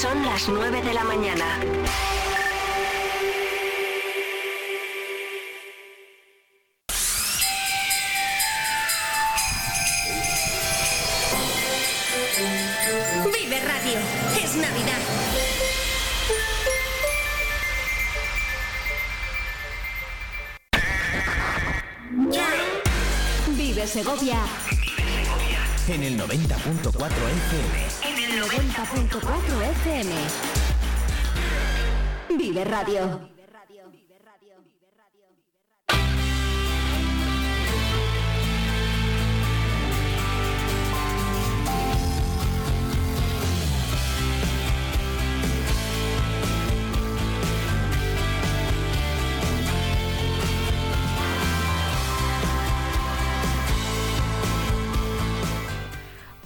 Son las 9 de la mañana. Vive Radio. Es Navidad. Vive Segovia. En el 90.4 FM. Radio.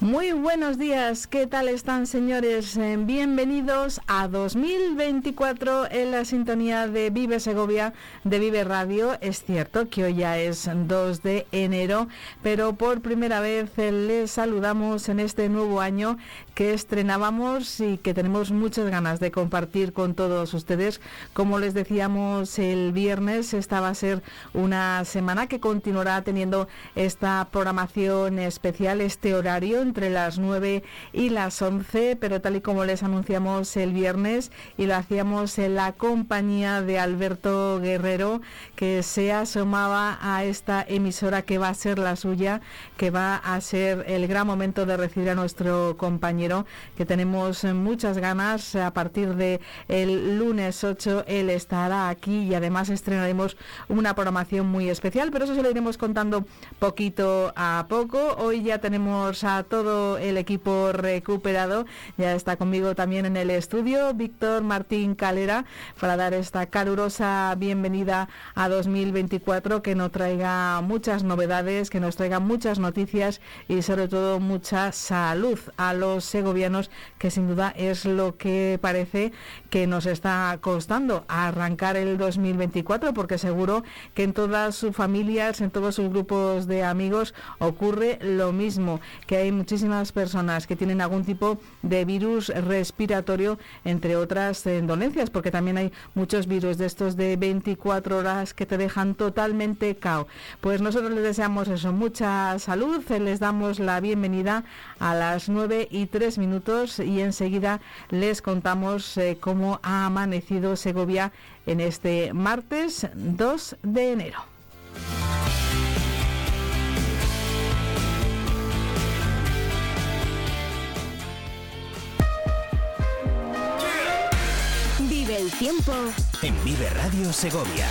Muy buenos días, ¿qué tal están señores? Eh, Bienvenidos a 2024 en la sintonía de Vive Segovia de Vive Radio. Es cierto que hoy ya es 2 de enero, pero por primera vez eh, les saludamos en este nuevo año que estrenábamos y que tenemos muchas ganas de compartir con todos ustedes. Como les decíamos el viernes, esta va a ser una semana que continuará teniendo esta programación especial, este horario entre las 9 y las 11, pero tal y como les anunciamos el viernes y lo hacíamos en la compañía de Alberto Guerrero, que se asomaba a esta emisora que va a ser la suya, que va a ser el gran momento de recibir a nuestro compañero que tenemos muchas ganas. A partir de el lunes 8 él estará aquí y además estrenaremos una programación muy especial, pero eso se lo iremos contando poquito a poco. Hoy ya tenemos a todo el equipo recuperado. Ya está conmigo también en el estudio Víctor Martín Calera para dar esta calurosa bienvenida a 2024 que nos traiga muchas novedades, que nos traiga muchas noticias y sobre todo mucha salud a los segovianos, que sin duda es lo que parece que nos está costando arrancar el 2024, porque seguro que en todas sus familias, en todos sus grupos de amigos ocurre lo mismo, que hay muchísimas personas que tienen algún tipo de virus respiratorio, entre otras eh, dolencias, porque también hay muchos virus de estos de 24 horas que te dejan totalmente cao. Pues nosotros les deseamos eso, mucha salud, les damos la bienvenida a las 9 y 3 minutos y enseguida les contamos eh, cómo ha amanecido Segovia en este martes 2 de enero. El tiempo. En Vive Radio Segovia.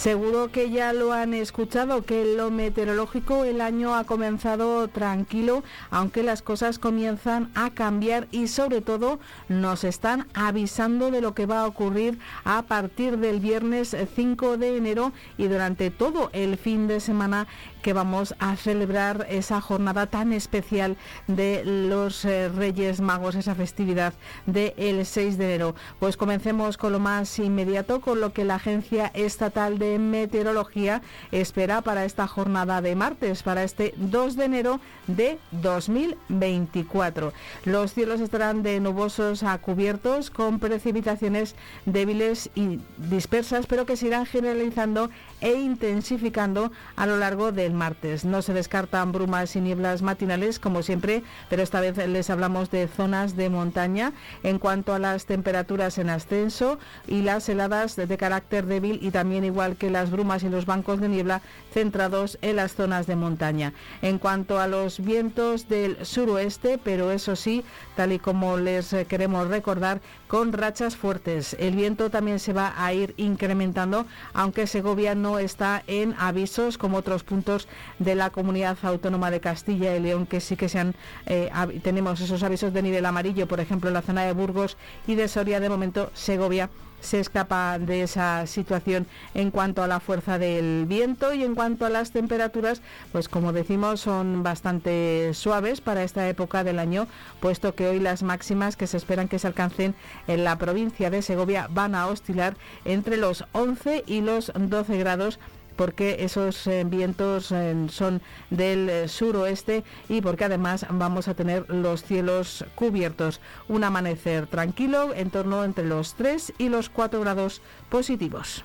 Seguro que ya lo han escuchado, que en lo meteorológico el año ha comenzado tranquilo, aunque las cosas comienzan a cambiar y sobre todo nos están avisando de lo que va a ocurrir a partir del viernes 5 de enero y durante todo el fin de semana que vamos a celebrar esa jornada tan especial de los eh, Reyes Magos, esa festividad del 6 de enero. Pues comencemos con lo más inmediato, con lo que la Agencia Estatal de Meteorología espera para esta jornada de martes, para este 2 de enero de 2024. Los cielos estarán de nubosos a cubiertos con precipitaciones débiles y dispersas, pero que se irán generalizando e intensificando a lo largo del martes. No se descartan brumas y nieblas matinales, como siempre, pero esta vez les hablamos de zonas de montaña. En cuanto a las temperaturas en ascenso y las heladas de carácter débil y también igual que las brumas y los bancos de niebla centrados en las zonas de montaña. En cuanto a los vientos del suroeste, pero eso sí, tal y como les eh, queremos recordar, con rachas fuertes. El viento también se va a ir incrementando, aunque Segovia no está en avisos como otros puntos de la comunidad autónoma de Castilla y León, que sí que sean, eh, tenemos esos avisos de nivel amarillo, por ejemplo, en la zona de Burgos y de Soria, de momento Segovia se escapa de esa situación en cuanto a la fuerza del viento y en cuanto a las temperaturas, pues como decimos son bastante suaves para esta época del año, puesto que hoy las máximas que se esperan que se alcancen en la provincia de Segovia van a oscilar entre los 11 y los 12 grados porque esos eh, vientos eh, son del suroeste y porque además vamos a tener los cielos cubiertos. Un amanecer tranquilo en torno entre los 3 y los 4 grados positivos.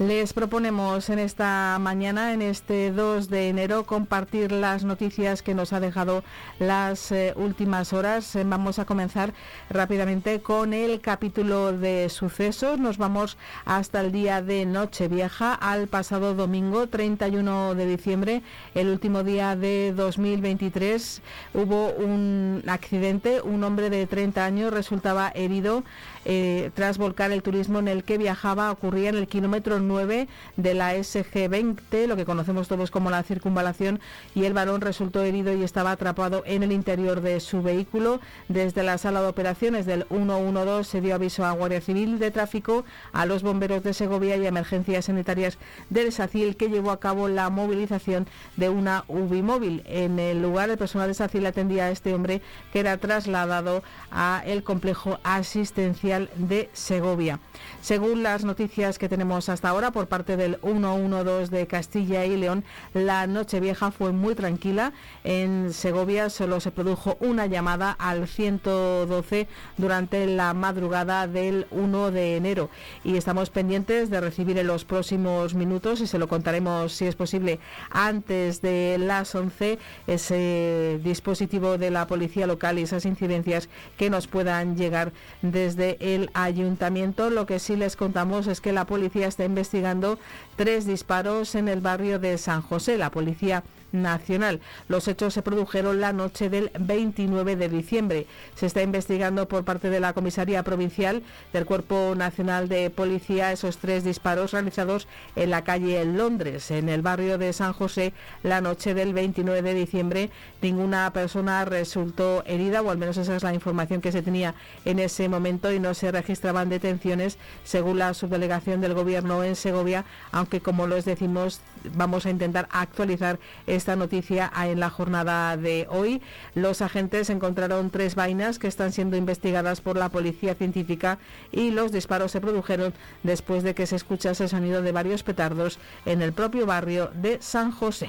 Les proponemos en esta mañana, en este 2 de enero, compartir las noticias que nos ha dejado las eh, últimas horas. Eh, vamos a comenzar rápidamente con el capítulo de sucesos. Nos vamos hasta el día de Nochevieja, al pasado domingo 31 de diciembre, el último día de 2023. Hubo un accidente, un hombre de 30 años resultaba herido eh, tras volcar el turismo en el que viajaba. Ocurría en el kilómetro 9 de la SG20, lo que conocemos todos como la circunvalación, y el varón resultó herido y estaba atrapado en el interior de su vehículo. Desde la sala de operaciones del 112 se dio aviso a Guardia Civil de Tráfico, a los bomberos de Segovia y a emergencias sanitarias del SACIL, que llevó a cabo la movilización de una UBI móvil. En el lugar, el personal de SACIL atendía a este hombre que era trasladado a el complejo asistencial de Segovia. Según las noticias que tenemos hasta ahora por parte del 112 de Castilla y León, la noche vieja fue muy tranquila. En Segovia solo se produjo una llamada al 112 durante la madrugada del 1 de enero y estamos pendientes de recibir en los próximos minutos y se lo contaremos si es posible antes de las 11 ese dispositivo de la policía local y esas incidencias que nos puedan llegar desde el ayuntamiento. Lo que sí les contamos es que la policía está investigando tres disparos en el barrio de San José. La policía nacional. Los hechos se produjeron la noche del 29 de diciembre. Se está investigando por parte de la Comisaría Provincial del Cuerpo Nacional de Policía esos tres disparos realizados en la calle en Londres, en el barrio de San José, la noche del 29 de diciembre. Ninguna persona resultó herida, o al menos esa es la información que se tenía en ese momento, y no se registraban detenciones, según la subdelegación del Gobierno en Segovia, aunque como les decimos, vamos a intentar actualizar esta noticia en la jornada de hoy. Los agentes encontraron tres vainas que están siendo investigadas por la policía científica y los disparos se produjeron después de que se escuchase el sonido de varios petardos en el propio barrio de San José.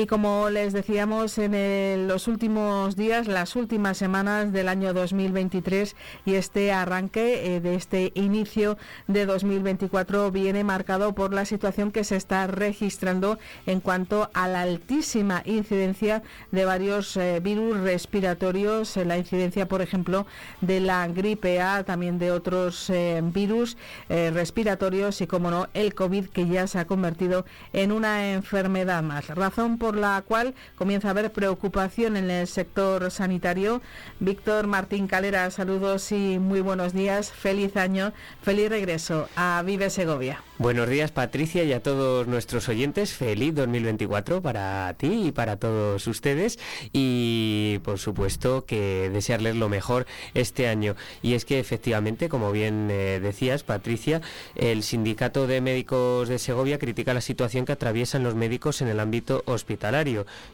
Y como les decíamos en los últimos días, las últimas semanas del año 2023 y este arranque eh, de este inicio de 2024 viene marcado por la situación que se está registrando en cuanto a la altísima incidencia de varios eh, virus respiratorios, eh, la incidencia, por ejemplo, de la gripe A, también de otros virus respiratorios y, como no, el COVID que ya se ha convertido en una enfermedad más. Razón por la cual comienza a haber preocupación en el sector sanitario. Víctor Martín Calera, saludos y muy buenos días. Feliz año, feliz regreso a Vive Segovia. Buenos días Patricia y a todos nuestros oyentes. Feliz 2024 para ti y para todos ustedes. Y por supuesto que desearles lo mejor este año. Y es que efectivamente, como bien eh, decías Patricia, el Sindicato de Médicos de Segovia critica la situación que atraviesan los médicos en el ámbito hospitalario.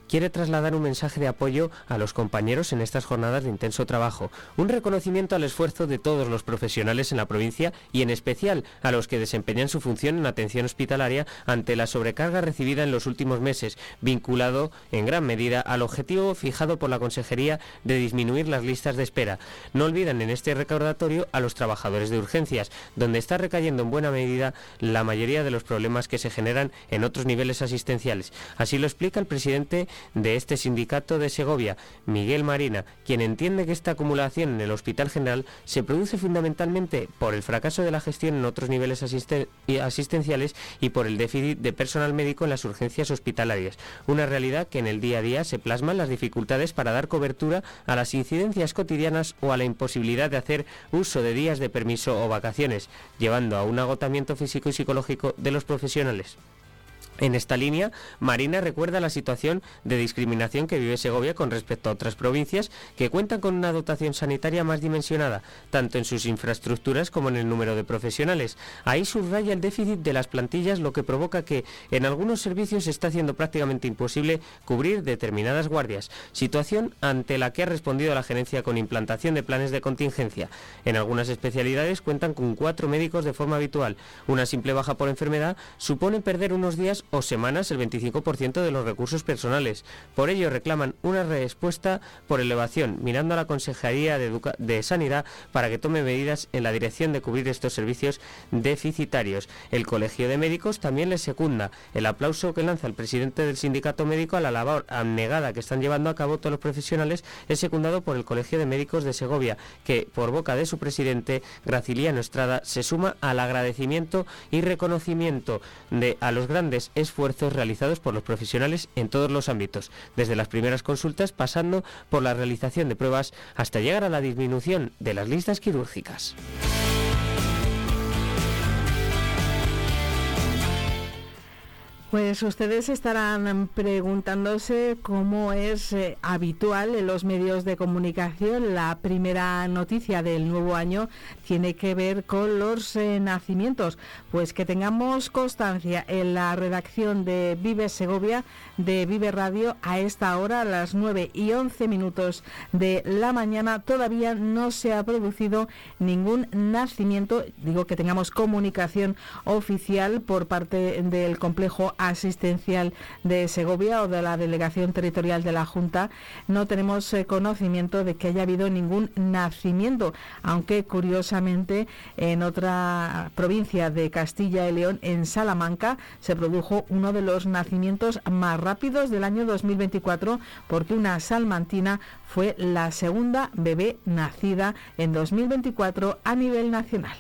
Quiere trasladar un mensaje de apoyo a los compañeros en estas jornadas de intenso trabajo. Un reconocimiento al esfuerzo de todos los profesionales en la provincia y en especial a los que desempeñan su función en atención hospitalaria ante la sobrecarga recibida en los últimos meses, vinculado en gran medida al objetivo fijado por la Consejería de disminuir las listas de espera. No olviden en este recordatorio a los trabajadores de urgencias, donde está recayendo en buena medida la mayoría de los problemas que se generan en otros niveles asistenciales. Así lo explica el presidente de este sindicato de Segovia, Miguel Marina, quien entiende que esta acumulación en el Hospital General se produce fundamentalmente por el fracaso de la gestión en otros niveles asistenciales y por el déficit de personal médico en las urgencias hospitalarias, una realidad que en el día a día se plasman las dificultades para dar cobertura a las incidencias cotidianas o a la imposibilidad de hacer uso de días de permiso o vacaciones, llevando a un agotamiento físico y psicológico de los profesionales. En esta línea, Marina recuerda la situación de discriminación que vive Segovia con respecto a otras provincias que cuentan con una dotación sanitaria más dimensionada, tanto en sus infraestructuras como en el número de profesionales. Ahí subraya el déficit de las plantillas, lo que provoca que en algunos servicios se está haciendo prácticamente imposible cubrir determinadas guardias, situación ante la que ha respondido la gerencia con implantación de planes de contingencia. En algunas especialidades cuentan con cuatro médicos de forma habitual. Una simple baja por enfermedad supone perder unos días o semanas el 25% de los recursos personales. Por ello reclaman una respuesta por elevación, mirando a la Consejería de, Sanidad para que tome medidas en la dirección de cubrir estos servicios deficitarios. El Colegio de Médicos también les secunda. El aplauso que lanza el presidente del sindicato médico a la labor abnegada que están llevando a cabo todos los profesionales es secundado por el Colegio de Médicos de Segovia, que por boca de su presidente, Graciliano Estrada, se suma al agradecimiento y reconocimiento de a los grandes esfuerzos realizados por los profesionales en todos los ámbitos, desde las primeras consultas pasando por la realización de pruebas hasta llegar a la disminución de las listas quirúrgicas. Pues ustedes estarán preguntándose cómo es eh, habitual en los medios de comunicación. La primera noticia del nuevo año tiene que ver con los eh, nacimientos. Pues que tengamos constancia en la redacción de Vive Segovia, de Vive Radio, a esta hora, a las 9 y 11 minutos de la mañana, todavía no se ha producido ningún nacimiento. Digo que tengamos comunicación oficial por parte del complejo asistencial de Segovia o de la Delegación Territorial de la Junta, no tenemos eh, conocimiento de que haya habido ningún nacimiento, aunque curiosamente en otra provincia de Castilla y León, en Salamanca, se produjo uno de los nacimientos más rápidos del año 2024 porque una salmantina fue la segunda bebé nacida en 2024 a nivel nacional.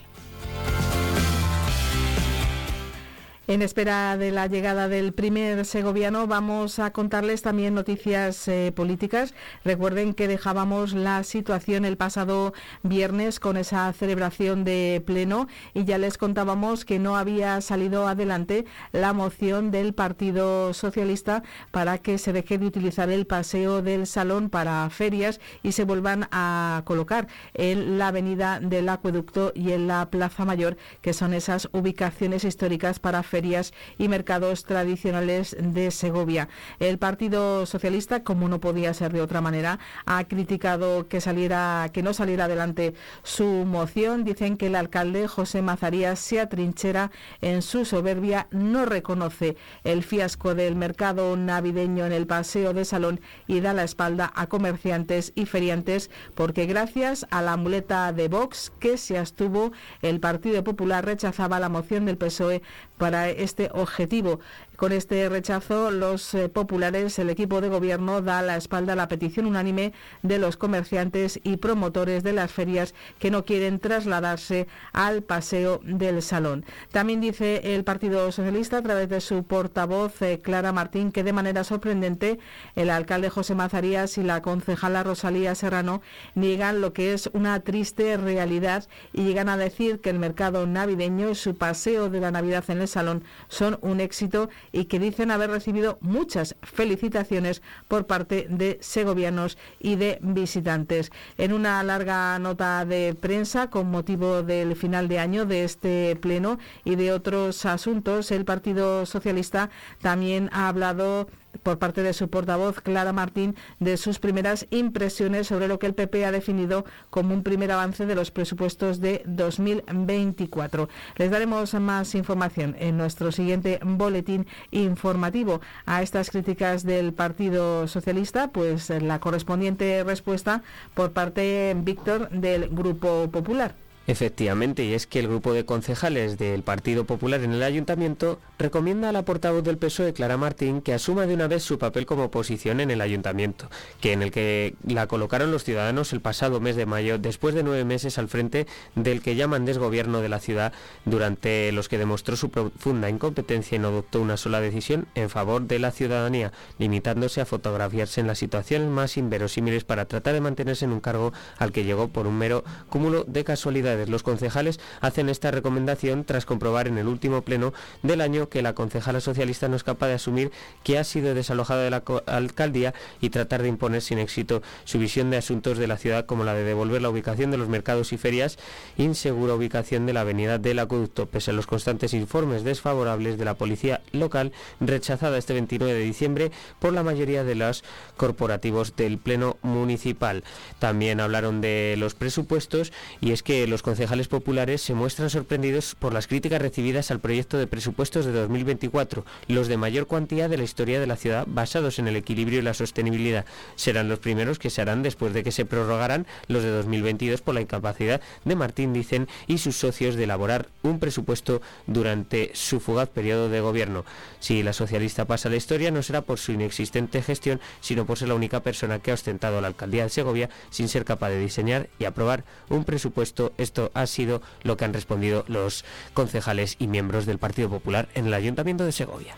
En espera de la llegada del primer segoviano, vamos a contarles también noticias eh, políticas. Recuerden que dejábamos la situación el pasado viernes con esa celebración de pleno y ya les contábamos que no había salido adelante la moción del Partido Socialista para que se deje de utilizar el paseo del salón para ferias y se vuelvan a colocar en la avenida del acueducto y en la Plaza Mayor, que son esas ubicaciones históricas para ferias ferias y mercados tradicionales de Segovia. El Partido Socialista, como no podía ser de otra manera, ha criticado que saliera que no saliera adelante su moción. Dicen que el alcalde José Mazarías se atrinchera en su soberbia, no reconoce el fiasco del mercado navideño en el paseo de Salón y da la espalda a comerciantes y feriantes porque gracias a la muleta de Vox que se abstuvo, el Partido Popular rechazaba la moción del PSOE para este objetivo. Con este rechazo, los eh, populares, el equipo de gobierno, da la espalda a la petición unánime de los comerciantes y promotores de las ferias que no quieren trasladarse al paseo del salón. También dice el Partido Socialista, a través de su portavoz eh, Clara Martín, que de manera sorprendente el alcalde José Mazarías y la concejala Rosalía Serrano niegan lo que es una triste realidad y llegan a decir que el mercado navideño y su paseo de la Navidad en el salón son un éxito y que dicen haber recibido muchas felicitaciones por parte de segovianos y de visitantes. En una larga nota de prensa con motivo del final de año de este pleno y de otros asuntos, el Partido Socialista también ha hablado por parte de su portavoz Clara Martín de sus primeras impresiones sobre lo que el PP ha definido como un primer avance de los presupuestos de 2024. Les daremos más información en nuestro siguiente boletín informativo a estas críticas del Partido Socialista, pues la correspondiente respuesta por parte Víctor del Grupo Popular. Efectivamente, y es que el grupo de concejales del Partido Popular en el Ayuntamiento recomienda a la portavoz del PSOE, Clara Martín, que asuma de una vez su papel como oposición en el Ayuntamiento, que en el que la colocaron los ciudadanos el pasado mes de mayo, después de nueve meses al frente del que llaman desgobierno de la ciudad, durante los que demostró su profunda incompetencia y no adoptó una sola decisión en favor de la ciudadanía, limitándose a fotografiarse en las situaciones más inverosímiles para tratar de mantenerse en un cargo al que llegó por un mero cúmulo de casualidades Los concejales hacen esta recomendación tras comprobar en el último pleno del año que la concejala socialista no es capaz de asumir que ha sido desalojada de la alcaldía y tratar de imponer sin éxito su visión de asuntos de la ciudad como la de devolver la ubicación de los mercados y ferias, insegura ubicación de la avenida del acueducto, pese a los constantes informes desfavorables de la policía local, rechazada este 29 de diciembre por la mayoría de los corporativos del Pleno Municipal. También hablaron de los presupuestos y es que los concejales populares se muestran sorprendidos por las críticas recibidas al proyecto de presupuestos de 2024, los de mayor cuantía de la historia de la ciudad basados en el equilibrio y la sostenibilidad. Serán los primeros que se harán después de que se prorrogarán los de 2022 por la incapacidad de Martín, dicen, y sus socios de elaborar un presupuesto durante su fugaz periodo de gobierno. Si la socialista pasa la historia no será por su inexistente gestión, sino por ser la única persona que ha ostentado la alcaldía de Segovia sin ser capaz de diseñar y aprobar un presupuesto. Esto ha sido lo que han respondido los concejales y miembros del Partido Popular en el Ayuntamiento de Segovia.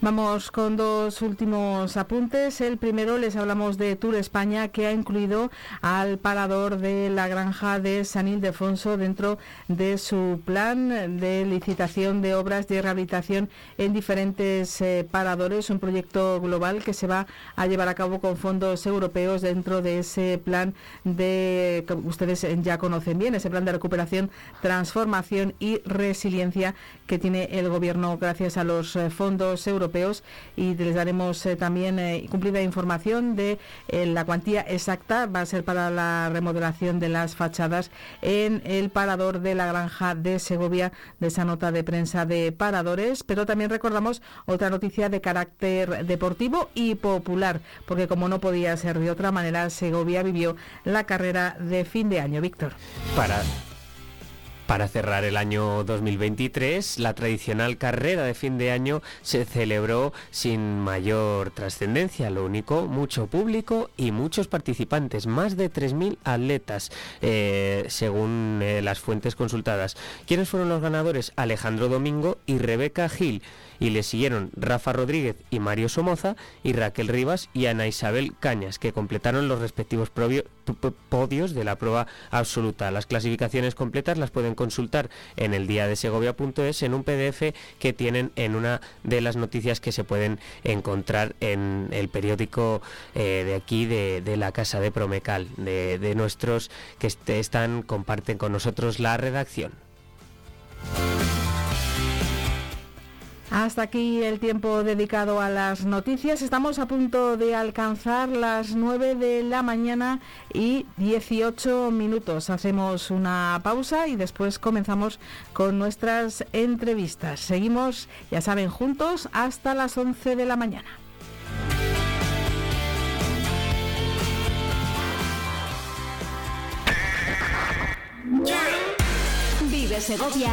Vamos con dos últimos apuntes. El primero les hablamos de Tour España que ha incluido al parador de la granja de San Ildefonso dentro de su plan de licitación de obras de rehabilitación en diferentes eh, paradores, un proyecto global que se va a llevar a cabo con fondos europeos dentro de ese plan de que ustedes ya conocen bien, ese plan de recuperación, transformación y resiliencia que tiene el gobierno gracias a los eh, fondos europeos y les daremos eh, también eh, cumplida información de eh, la cuantía exacta. Va a ser para la remodelación de las fachadas en el parador de la granja de Segovia, de esa nota de prensa de paradores. Pero también recordamos otra noticia de carácter deportivo y popular, porque como no podía ser de otra manera, Segovia vivió la carrera de fin de año. Víctor. Para para cerrar el año 2023, la tradicional carrera de fin de año se celebró sin mayor trascendencia, lo único, mucho público y muchos participantes, más de 3.000 atletas, eh, según eh, las fuentes consultadas. ¿Quiénes fueron los ganadores? Alejandro Domingo y Rebeca Gil y le siguieron Rafa Rodríguez y Mario Somoza y Raquel Rivas y Ana Isabel Cañas, que completaron los respectivos podios de la prueba absoluta. Las clasificaciones completas las pueden consultar en el día de Segovia.es en un PDF que tienen en una de las noticias que se pueden encontrar en el periódico eh, de aquí de, la Casa de Promecal, de, de nuestros que están, comparten con nosotros la redacción. Hasta aquí el tiempo dedicado a las noticias. Estamos a punto de alcanzar las 9 de la mañana y 18 minutos. Hacemos una pausa y después comenzamos con nuestras entrevistas. Seguimos, ya saben, juntos hasta las 11 de la mañana. Vive Segovia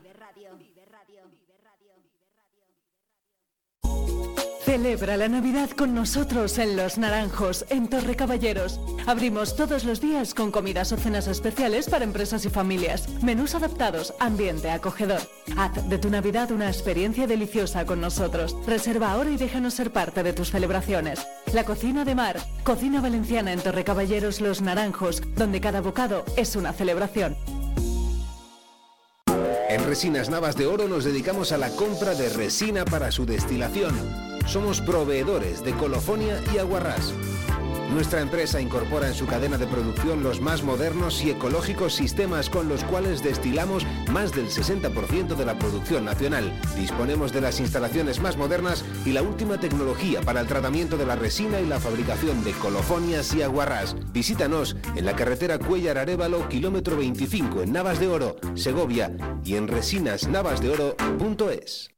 Celebra la Navidad con nosotros en Los Naranjos, en Torre Caballeros. Abrimos todos los días con comidas o cenas especiales para empresas y familias. Menús adaptados, ambiente acogedor. Haz de tu Navidad una experiencia deliciosa con nosotros. Reserva ahora y déjanos ser parte de tus celebraciones. La cocina de mar, cocina valenciana en Torre Caballeros Los Naranjos, donde cada bocado es una celebración. En Resinas Navas de Oro nos dedicamos a la compra de resina para su destilación somos proveedores de colofonia y aguarrás. Nuestra empresa incorpora en su cadena de producción los más modernos y ecológicos sistemas con los cuales destilamos más del 60% de la producción nacional. Disponemos de las instalaciones más modernas y la última tecnología para el tratamiento de la resina y la fabricación de colofonias y aguarrás. Visítanos en la carretera Cuellar Arevalo, kilómetro 25 en Navas de Oro, Segovia y en resinasnavasdeoro.es.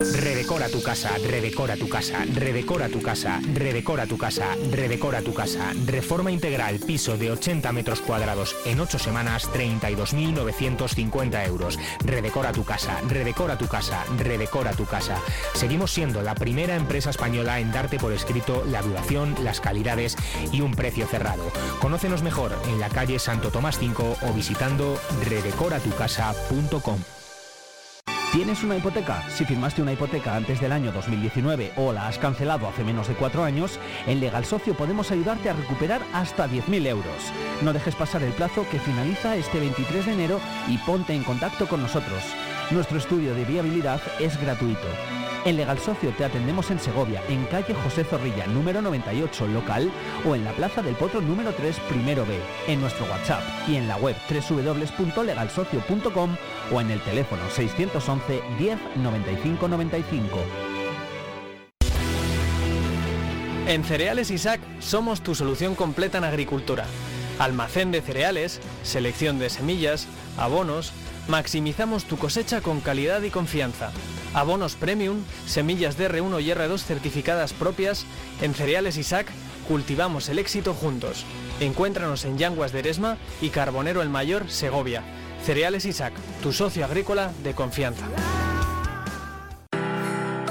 Redecora tu casa, redecora tu casa, redecora tu casa, redecora tu casa, redecora tu casa. Reforma integral, piso de 80 metros cuadrados en 8 semanas, 32.950 euros. Redecora tu casa, redecora tu casa, redecora tu casa. Seguimos siendo la primera empresa española en darte por escrito la duración, las calidades y un precio cerrado. Conócenos mejor en la calle Santo Tomás 5 o visitando redecoratucasa.com. ¿Tienes una hipoteca? Si firmaste una hipoteca antes del año 2019 o la has cancelado hace menos de cuatro años, en Legal Socio podemos ayudarte a recuperar hasta 10.000 euros. No dejes pasar el plazo que finaliza este 23 de enero y ponte en contacto con nosotros. Nuestro estudio de viabilidad es gratuito. En Legal Socio te atendemos en Segovia, en calle José Zorrilla, número 98, local, o en la Plaza del Potro, número 3, primero B, en nuestro WhatsApp y en la web www.legalsocio.com o en el teléfono 611 10 95 95. En Cereales Isaac somos tu solución completa en agricultura. Almacén de cereales, selección de semillas, abonos, maximizamos tu cosecha con calidad y confianza abonos premium, semillas de R1 y R2 certificadas propias, en Cereales Isaac cultivamos el éxito juntos. Encuéntranos en Yanguas de Eresma y Carbonero el Mayor, Segovia. Cereales Isaac, tu socio agrícola de confianza.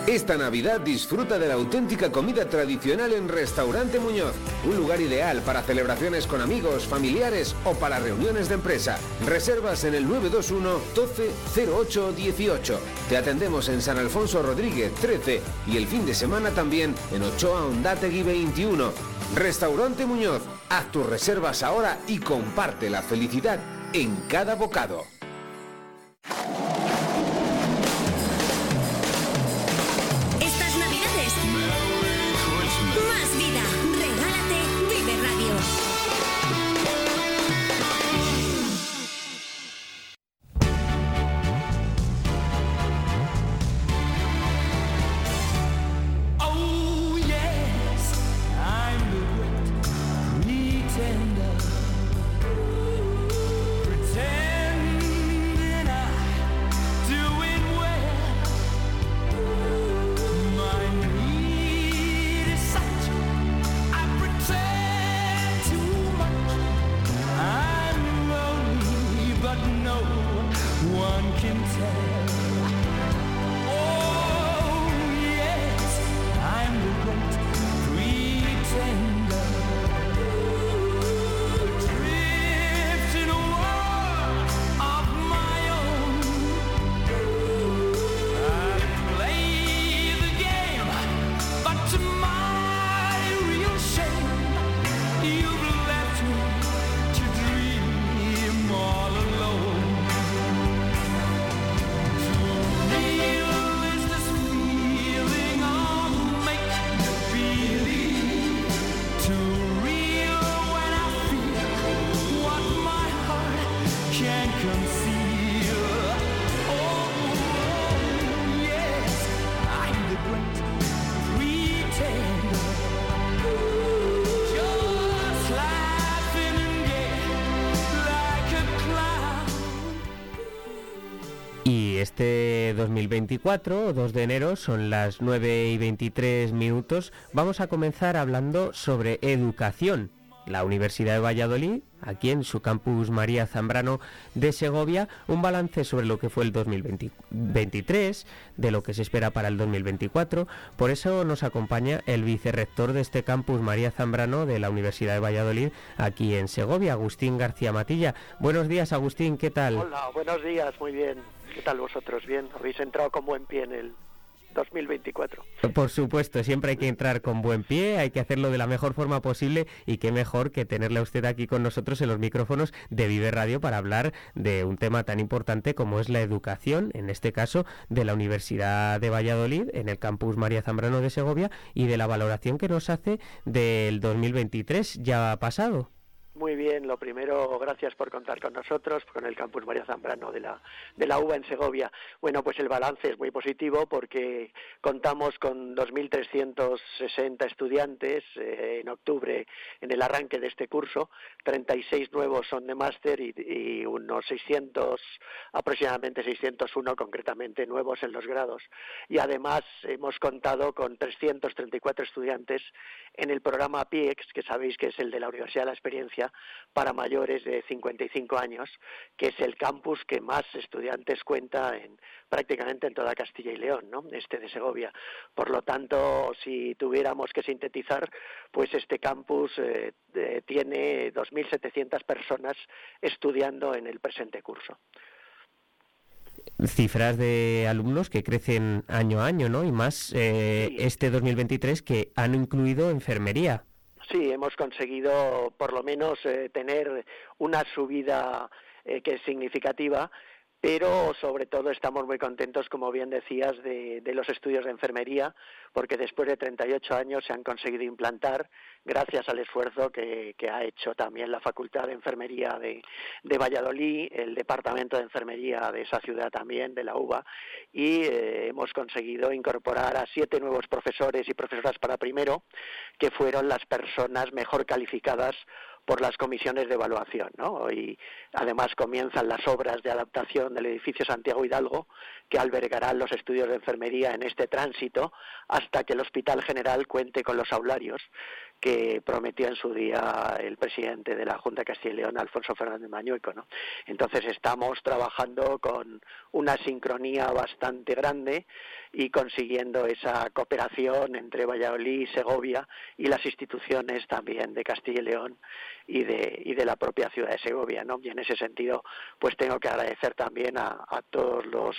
Esta Navidad disfruta de la auténtica comida tradicional en Restaurante Muñoz, un lugar ideal para celebraciones con amigos, familiares o para reuniones de empresa. Reservas en el 921 12 08 18. Te atendemos en San Alfonso Rodríguez 13 y el fin de semana también en Ochoa Ondategui 21. Restaurante Muñoz, haz tus reservas ahora y comparte la felicidad en cada bocado. Y este 2024, 2 de enero, son las 9 y 23 minutos. Vamos a comenzar hablando sobre educación. La Universidad de Valladolid, aquí en su campus María Zambrano de Segovia, un balance sobre lo que fue el 2023, de lo que se espera para el 2024. Por eso nos acompaña el vicerrector de este campus María Zambrano de la Universidad de Valladolid, aquí en Segovia, Agustín García Matilla. Buenos días, Agustín, ¿qué tal? Hola, buenos días, muy bien. ¿Qué tal vosotros? Bien, habéis entrado con buen pie en el 2024. Por supuesto, siempre hay que entrar con buen pie, hay que hacerlo de la mejor forma posible y qué mejor que tenerle a usted aquí con nosotros en los micrófonos de Vive Radio para hablar de un tema tan importante como es la educación, en este caso de la Universidad de Valladolid, en el campus María Zambrano de Segovia y de la valoración que nos hace del 2023 ya pasado. Muy bien, lo primero, gracias por contar con nosotros, con el campus María Zambrano de la, de la UBA en Segovia. Bueno, pues el balance es muy positivo porque contamos con 2.360 estudiantes eh, en octubre en el arranque de este curso, 36 nuevos son de máster y, y unos 600, aproximadamente 601 concretamente nuevos en los grados. Y además hemos contado con 334 estudiantes en el programa PIEX, que sabéis que es el de la Universidad de la Experiencia, para mayores de 55 años, que es el campus que más estudiantes cuenta en prácticamente en toda Castilla y León, ¿no? Este de Segovia. Por lo tanto, si tuviéramos que sintetizar, pues este campus eh, eh, tiene 2.700 personas estudiando en el presente curso. cifras de alumnos que crecen año a año, ¿no? Y más eh, este 2023 que han incluido enfermería. Sí, hemos conseguido por lo menos eh, tener una subida eh, que es significativa, pero sobre todo estamos muy contentos, como bien decías, de, los estudios de enfermería, porque después de 38 años se han conseguido implantar, gracias al esfuerzo que, ha hecho también la Facultad de Enfermería de, de, Valladolid, el Departamento de Enfermería de esa ciudad también, de la UBA, y eh, hemos conseguido incorporar a siete nuevos profesores y profesoras para primero, que fueron las personas mejor calificadas por las comisiones de evaluación, ¿no? Y además comienzan las obras de adaptación del edificio Santiago Hidalgo, que albergarán los estudios de enfermería en este tránsito hasta que el Hospital General cuente con los aularios que prometió en su día el presidente de la Junta de Castilla y León, Alfonso Fernández Mañueco. ¿no? Entonces estamos trabajando con una sincronía bastante grande y consiguiendo esa cooperación entre Valladolid y Segovia y las instituciones también de Castilla y León y de, y de la propia ciudad de Segovia. ¿no? Y en ese sentido, pues tengo que agradecer también a, todos los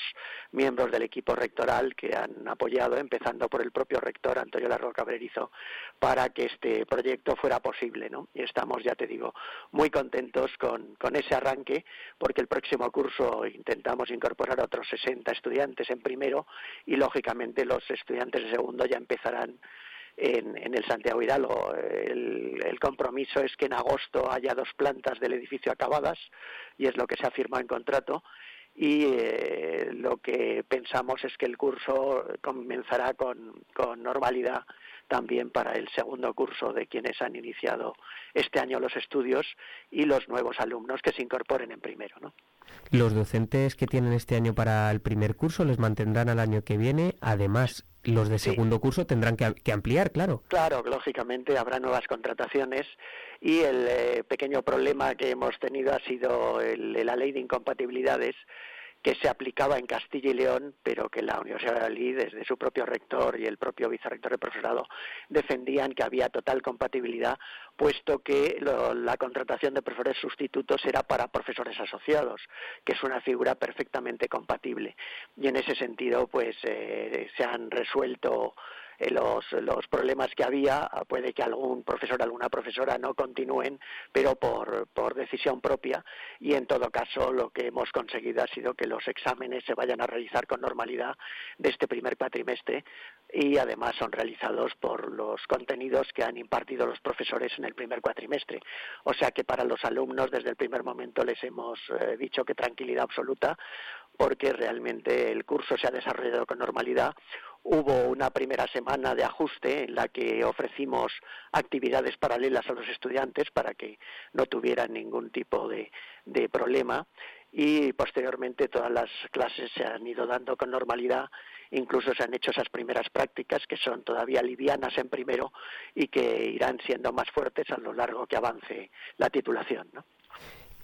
miembros del equipo rectoral que han apoyado, empezando por el propio rector Antonio Larro Cabrerizo, para que este proyecto fuera posible. ¿no? Y estamos, ya te digo, muy contentos con, con ese arranque, porque el próximo curso intentamos incorporar otros 60 estudiantes en primero y, lógicamente, los estudiantes de segundo ya empezarán en, en, el Santiago Hidalgo. El, el, compromiso es que en agosto haya dos plantas del edificio acabadas y es lo que se ha firmado en contrato. Y eh, lo que pensamos es que el curso comenzará con, con normalidad también para el segundo curso de quienes han iniciado este año los estudios y los nuevos alumnos que se incorporen en primero. ¿no? Los docentes que tienen este año para el primer curso les mantendrán al año que viene. Además, los de segundo sí. curso tendrán que, que, ampliar, claro. Claro, lógicamente habrá nuevas contrataciones y el eh, pequeño problema que hemos tenido ha sido el, la ley de incompatibilidades que se aplicaba en Castilla y León, pero que la Universidad de Valladolid, desde su propio rector y el propio vicerrector de profesorado, defendían que había total compatibilidad, puesto que lo, la contratación de profesores sustitutos era para profesores asociados, que es una figura perfectamente compatible. Y en ese sentido, pues eh, se han resuelto los, los problemas que había, puede que algún profesor, alguna profesora no continúen, pero por, por decisión propia y en todo caso lo que hemos conseguido ha sido que los exámenes se vayan a realizar con normalidad de este primer cuatrimestre y además son realizados por los contenidos que han impartido los profesores en el primer cuatrimestre. O sea que para los alumnos desde el primer momento les hemos eh, dicho que tranquilidad absoluta porque realmente el curso se ha desarrollado con normalidad. Hubo una primera semana de ajuste en la que ofrecimos actividades paralelas a los estudiantes para que no tuvieran ningún tipo de, de problema y posteriormente todas las clases se han ido dando con normalidad incluso se han hecho esas primeras prácticas que son todavía livianas en primero y que irán siendo más fuertes a lo largo que avance la titulación. ¿no?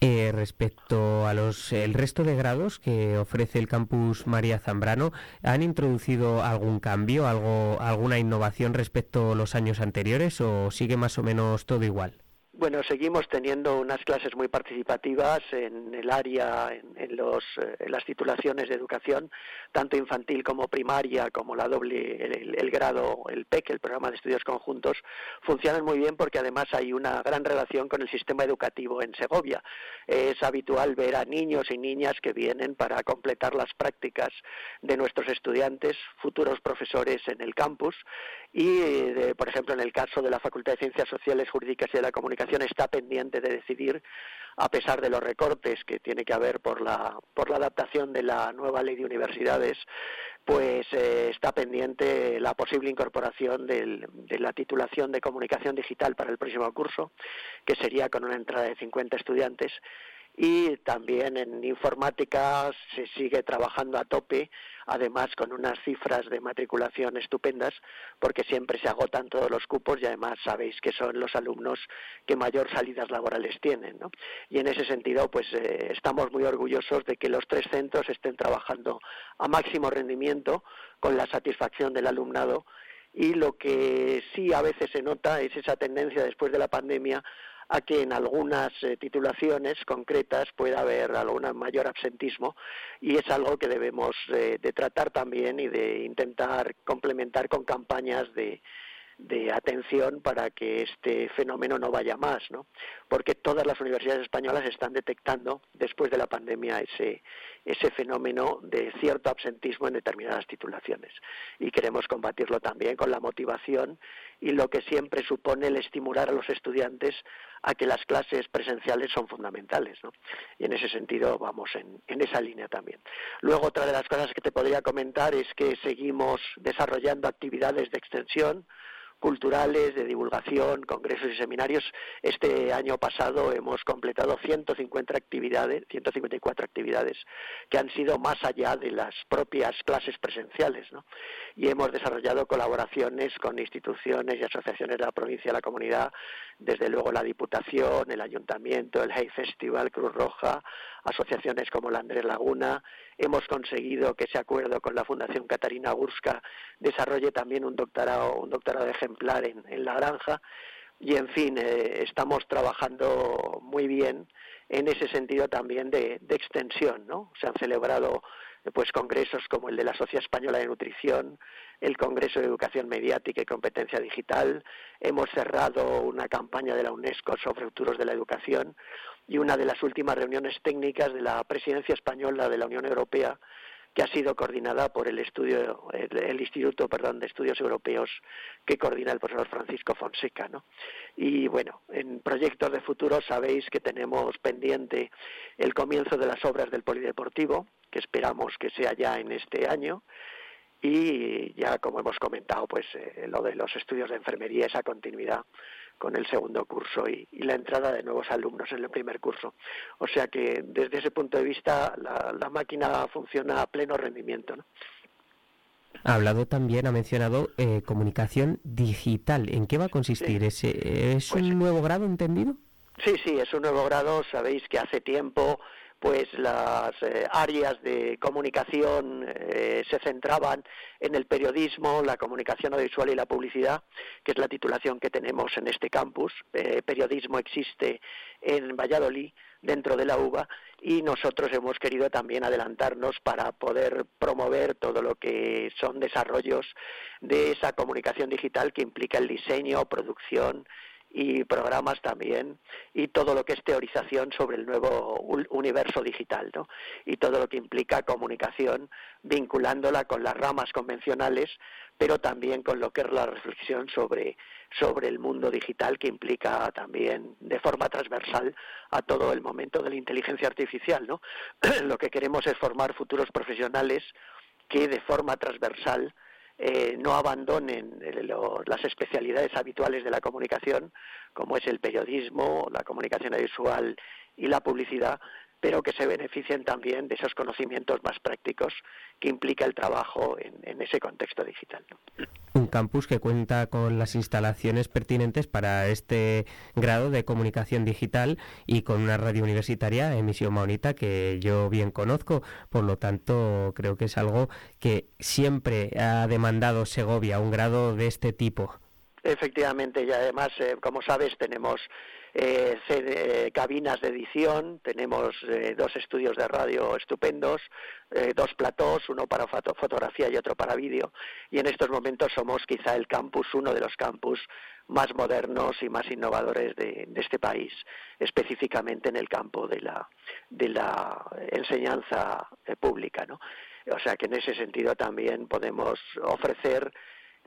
Eh, respecto a los el resto de grados que ofrece el campus María Zambrano, ¿han introducido algún cambio, algo, alguna innovación respecto a los años anteriores o sigue más o menos todo igual? Bueno, seguimos teniendo unas clases muy participativas en el área, en, los, eh, las titulaciones de educación, tanto infantil como primaria, como la doble, el, grado, el PEC, el programa de estudios conjuntos, funcionan muy bien porque además hay una gran relación con el sistema educativo en Segovia. Es habitual ver a niños y niñas que vienen para completar las prácticas de nuestros estudiantes, futuros profesores en el campus, y, de, por ejemplo, en el caso de la Facultad de Ciencias Sociales, Jurídicas y de la Comunicación, está pendiente de decidir, a pesar de los recortes que tiene que haber por la, por la adaptación de la nueva ley de universidades, pues eh, está pendiente la posible incorporación del, de la titulación de comunicación digital para el próximo curso, que sería con una entrada de 50 estudiantes. Y también en informática se sigue trabajando a tope además con unas cifras de matriculación estupendas, porque siempre se agotan todos los cupos y además sabéis que son los alumnos que mayor salidas laborales tienen. ¿no? Y en ese sentido, pues eh, estamos muy orgullosos de que los tres centros estén trabajando a máximo rendimiento con la satisfacción del alumnado y lo que sí a veces se nota es esa tendencia después de la pandemia a que en algunas eh, titulaciones concretas pueda haber algún mayor absentismo y es algo que debemos eh, de tratar también y de intentar complementar con campañas de, de atención para que este fenómeno no vaya más, ¿no? Porque todas las universidades españolas están detectando después de la pandemia ese ese fenómeno de cierto absentismo en determinadas titulaciones y queremos combatirlo también con la motivación y lo que siempre supone el estimular a los estudiantes a que las clases presenciales son fundamentales, ¿no? Y en ese sentido vamos en, en esa línea también. Luego otra de las cosas que te podría comentar es que seguimos desarrollando actividades de extensión culturales, de divulgación, congresos y seminarios. Este año pasado hemos completado 150 actividades, 154 actividades que han sido más allá de las propias clases presenciales, ¿no? Y hemos desarrollado colaboraciones con instituciones y asociaciones de la provincia la comunidad, desde luego la Diputación, el Ayuntamiento, el Hey Festival, Cruz Roja, asociaciones como la Andrés Laguna. Hemos conseguido que ese acuerdo con la Fundación Catarina Gurska desarrolle también un doctorado, un doctorado ejemplar en, en la granja. Y en fin, eh, estamos trabajando muy bien en ese sentido también de, de extensión, ¿no? Se han celebrado pues congresos como el de la Sociedad Española de Nutrición, el Congreso de Educación Mediática y Competencia Digital, hemos cerrado una campaña de la UNESCO sobre futuros de la educación y una de las últimas reuniones técnicas de la Presidencia Española de la Unión Europea que ha sido coordinada por el estudio el, el, Instituto perdón de Estudios Europeos que coordina el profesor Francisco Fonseca ¿no? y bueno en proyectos de futuro sabéis que tenemos pendiente el comienzo de las obras del polideportivo que esperamos que sea ya en este año y ya como hemos comentado pues eh, lo de los estudios de enfermería esa continuidad con el segundo curso y, y, la entrada de nuevos alumnos en el primer curso. O sea que desde ese punto de vista la, la máquina funciona a pleno rendimiento. ¿no? Ha hablado también, ha mencionado eh, comunicación digital. ¿En qué va a consistir? Sí. ¿Es, ¿Es pues, un nuevo grado entendido? Sí, sí, es un nuevo grado. Sabéis que hace tiempo pues las eh, áreas de comunicación eh, se centraban en el periodismo, la comunicación audiovisual y la publicidad, que es la titulación que tenemos en este campus. Eh, periodismo existe en Valladolid, dentro de la UBA, y nosotros hemos querido también adelantarnos para poder promover todo lo que son desarrollos de esa comunicación digital que implica el diseño, producción, y programas también y todo lo que es teorización sobre el nuevo universo digital ¿no? y todo lo que implica comunicación vinculándola con las ramas convencionales pero también con lo que es la reflexión sobre sobre el mundo digital que implica también de forma transversal a todo el momento de la inteligencia artificial ¿no? lo que queremos es formar futuros profesionales que de forma transversal eh, no abandonen eh, las especialidades habituales de la comunicación, como es el periodismo, la comunicación audiovisual y la publicidad, pero que se beneficien también de esos conocimientos más prácticos que implica el trabajo en, ese contexto digital. Un campus que cuenta con las instalaciones pertinentes para este grado de comunicación digital y con una radio universitaria, emisión maonita, que yo bien conozco. Por lo tanto, creo que es algo que siempre ha demandado Segovia, un grado de este tipo. Efectivamente, y además, eh, como sabes, tenemos eh, sede, cabinas de edición, tenemos eh, dos estudios de radio estupendos, eh, dos platós, uno para foto fotografía y otro para vídeo, y en estos momentos somos quizá el campus, uno de los campus más modernos y más innovadores de, este país, específicamente en el campo de la, de la enseñanza eh, pública. ¿no? O sea que en ese sentido también podemos ofrecer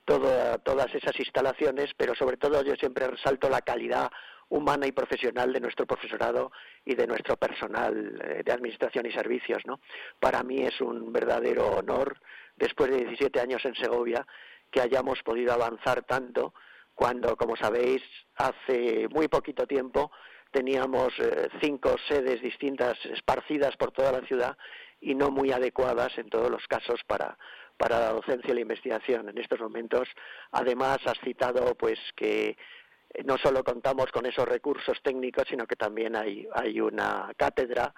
todo, todas esas instalaciones, pero sobre todo yo siempre resalto la calidad humana y profesional de nuestro profesorado y de nuestro personal eh, de administración y servicios. ¿no? Para mí es un verdadero honor, después de 17 años en Segovia, que hayamos podido avanzar tanto cuando, como sabéis, hace muy poquito tiempo teníamos eh, cinco sedes distintas esparcidas por toda la ciudad y no muy adecuadas en todos los casos para para la docencia y la investigación. En estos momentos, además, has citado pues que no solo contamos con esos recursos técnicos, sino que también hay, una cátedra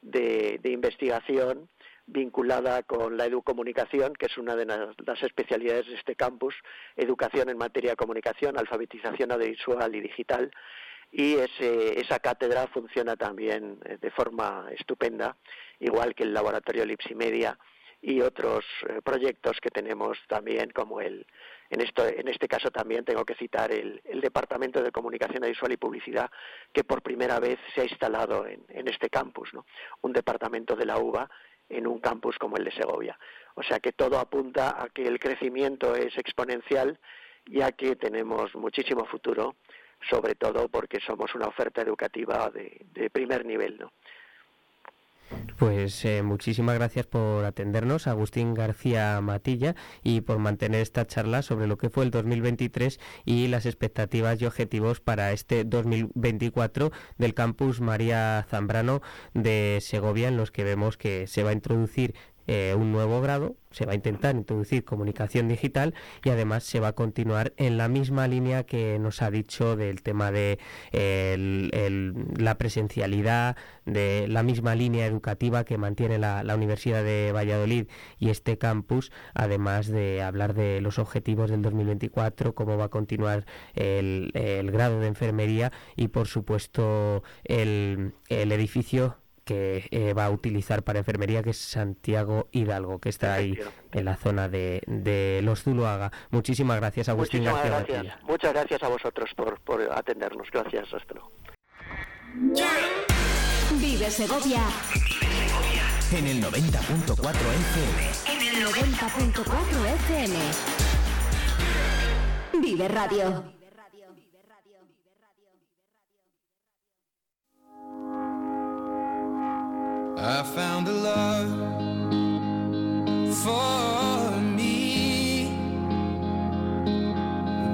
de, investigación vinculada con la educomunicación, que es una de las especialidades de este campus, educación en materia de comunicación, alfabetización audiovisual y digital, y ese, esa cátedra funciona también eh, de forma estupenda, igual que el laboratorio Lipsimedia y otros eh, proyectos que tenemos también como el en esto en este caso también tengo que citar el, el departamento de comunicación visual y publicidad que por primera vez se ha instalado en, en este campus ¿no? un departamento de la UBA en un campus como el de Segovia o sea que todo apunta a que el crecimiento es exponencial ya que tenemos muchísimo futuro sobre todo porque somos una oferta educativa de, de primer nivel ¿no? Pues eh, muchísimas gracias por atendernos, Agustín García Matilla, y por mantener esta charla sobre lo que fue el 2023 y las expectativas y objetivos para este 2024 del campus María Zambrano de Segovia, en los que vemos que se va a introducir eh, un nuevo grado, se va a intentar introducir comunicación digital y además se va a continuar en la misma línea que nos ha dicho del tema de la presencialidad, de la misma línea educativa que mantiene la, la Universidad de Valladolid y este campus, además de hablar de los objetivos del 2024, cómo va a continuar el, el grado de enfermería y por supuesto el edificio que eh, va a utilizar para enfermería, que es Santiago Hidalgo, que está ahí en la zona de, de los Zuluaga. Muchísimas gracias, Agustín Muchísimas García gracias. Muchas gracias a vosotros por, por atendernos. Gracias, hasta luego. Vive Segovia En el 90.4 FM. en el 90.4 FM. Vive Radio. I found a love for me.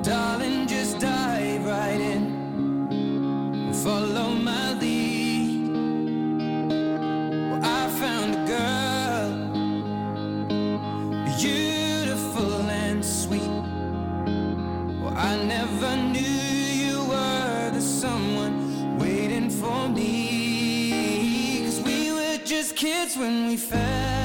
Darling, just dive right in. And follow my lead. Well, I found a girl, beautiful and sweet. Well, I never knew kids when we fell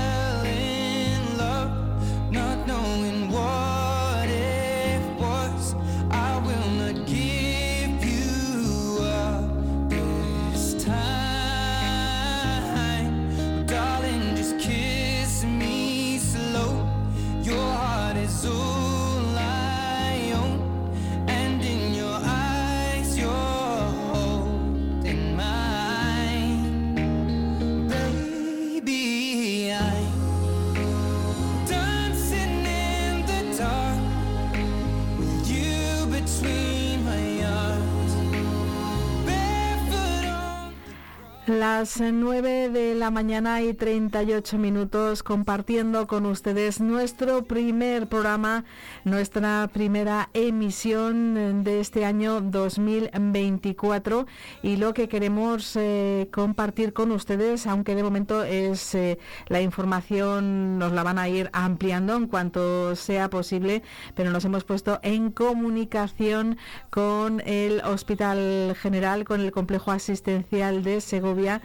Las 9 de la mañana y 38 minutos compartiendo con ustedes nuestro primer programa, nuestra primera emisión de este año 2024 y lo que queremos eh, compartir con ustedes, aunque de momento es eh, la información, nos la van a ir ampliando en cuanto sea posible, pero nos hemos puesto en comunicación con el Hospital General, con el Complejo Asistencial de Segovia,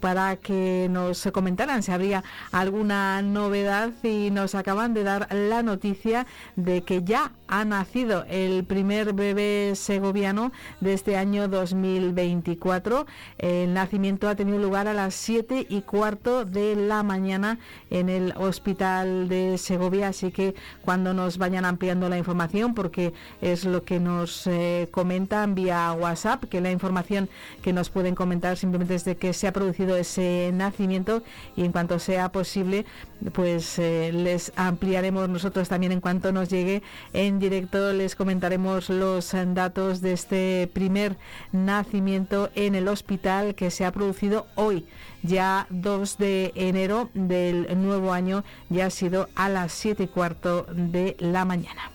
para que nos comentaran si habría alguna novedad y nos acaban de dar la noticia de que ya ha nacido el primer bebé segoviano de este año 2024. El nacimiento ha tenido lugar a las 7 y cuarto de la mañana en el Hospital de Segovia, así que cuando nos vayan ampliando la información, porque es lo que nos eh, comentan vía WhatsApp, que la información que nos pueden comentar simplemente es de que se ha producido ese nacimiento y en cuanto sea posible, pues eh, les ampliaremos nosotros también en cuanto nos llegue en directo, les comentaremos los datos de este primer nacimiento en el hospital que se ha producido hoy, ya 2 de enero del nuevo año, ya ha sido a las 7 y cuarto de la mañana.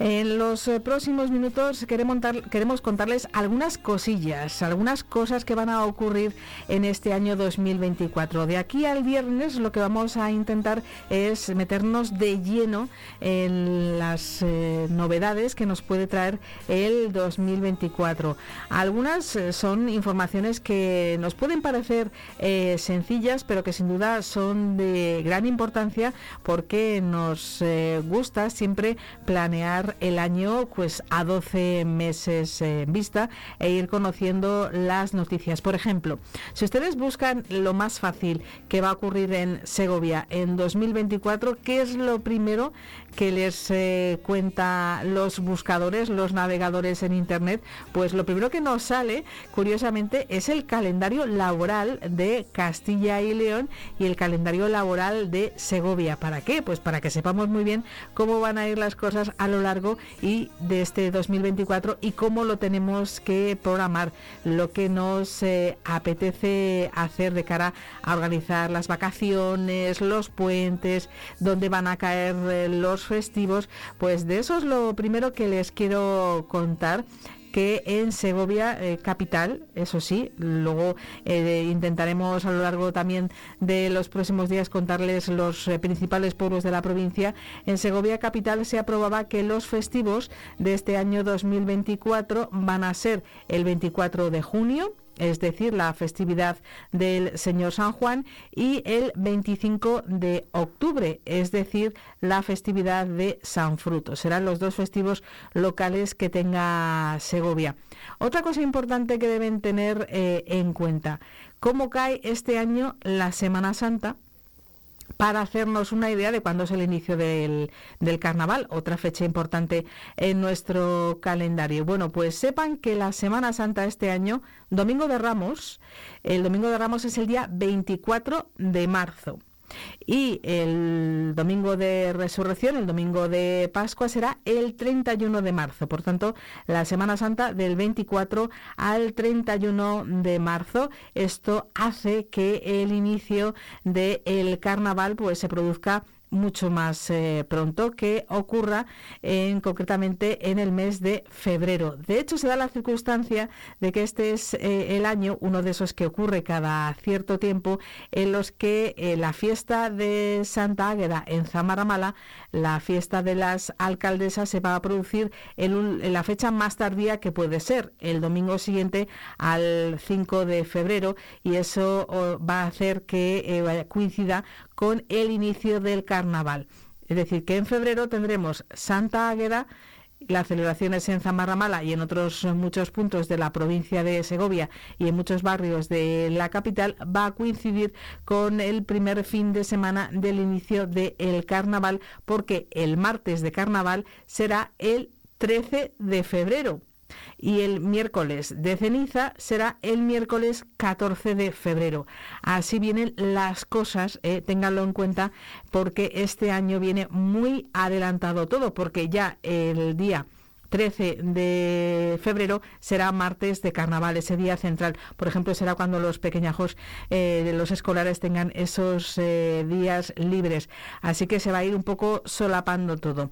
En los eh, próximos minutos queremos, contarles algunas cosillas, algunas cosas que van a ocurrir en este año 2024. De aquí al viernes lo que vamos a intentar es meternos de lleno en las eh, novedades que nos puede traer el 2024. Algunas eh, son informaciones que nos pueden parecer sencillas, pero que sin duda son de gran importancia porque nos gusta siempre planear el año pues a 12 meses en vista e ir conociendo las noticias. Por ejemplo, si ustedes buscan lo más fácil que va a ocurrir en Segovia en 2024, ¿qué es lo primero que les eh, cuenta los buscadores, los navegadores en Internet? Pues lo primero que nos sale, curiosamente, es el calendario laboral de Castilla y León y el calendario laboral de Segovia. ¿Para qué? Pues para que sepamos muy bien cómo van a ir las cosas a lo largo y de este 2024 y cómo lo tenemos que programar, lo que nos eh, apetece hacer de cara a organizar las vacaciones, los puentes, dónde van a caer eh, los festivos, pues de eso es lo primero que les quiero contar que en Segovia eh, capital, eso sí, luego eh, intentaremos a lo largo también de los próximos días contarles los eh, principales pueblos de la provincia. En Segovia capital se aprobaba que los festivos de este año 2024 van a ser el 24 de junio, es decir, la festividad del Señor San Juan, y el 25 de octubre, es decir, la festividad de San Fruto. Serán los dos festivos locales que tenga Segovia. Otra cosa importante que deben tener eh, en cuenta, cómo cae este año la Semana Santa para hacernos una idea de cuándo es el inicio del, carnaval, otra fecha importante en nuestro calendario. Bueno, pues sepan que la Semana Santa este año, Domingo de Ramos, el Domingo de Ramos es el día 24 de marzo. Y el domingo de resurrección, el domingo de Pascua, será el 31 de marzo. Por tanto, la Semana Santa del 24 al 31 de marzo. Esto hace que el inicio del carnaval pues, se produzca mucho más eh, pronto que ocurra en, concretamente en el mes de febrero. De hecho, se da la circunstancia de que este es eh, el año, uno de esos que ocurre cada cierto tiempo, en los que eh, la fiesta de Santa Águeda en Zamaramala, la fiesta de las alcaldesas, se va a producir en, la fecha más tardía que puede ser, el domingo siguiente al 5 de febrero, y eso va a hacer que coincida con el inicio del carnaval. Es decir, que en febrero tendremos Santa Águeda, las celebraciones en Zamarramala y en otros muchos puntos de la provincia de Segovia y en muchos barrios de la capital va a coincidir con el primer fin de semana del inicio del carnaval porque el martes de carnaval será el 13 de febrero y el miércoles de ceniza será el miércoles 14 de febrero. Así vienen las cosas, eh, ténganlo en cuenta, porque este año viene muy adelantado todo, porque ya el día 13 de febrero será martes de carnaval, ese día central. Por ejemplo, será cuando los pequeñajos eh, de los escolares tengan esos eh, días libres. Así que se va a ir un poco solapando todo.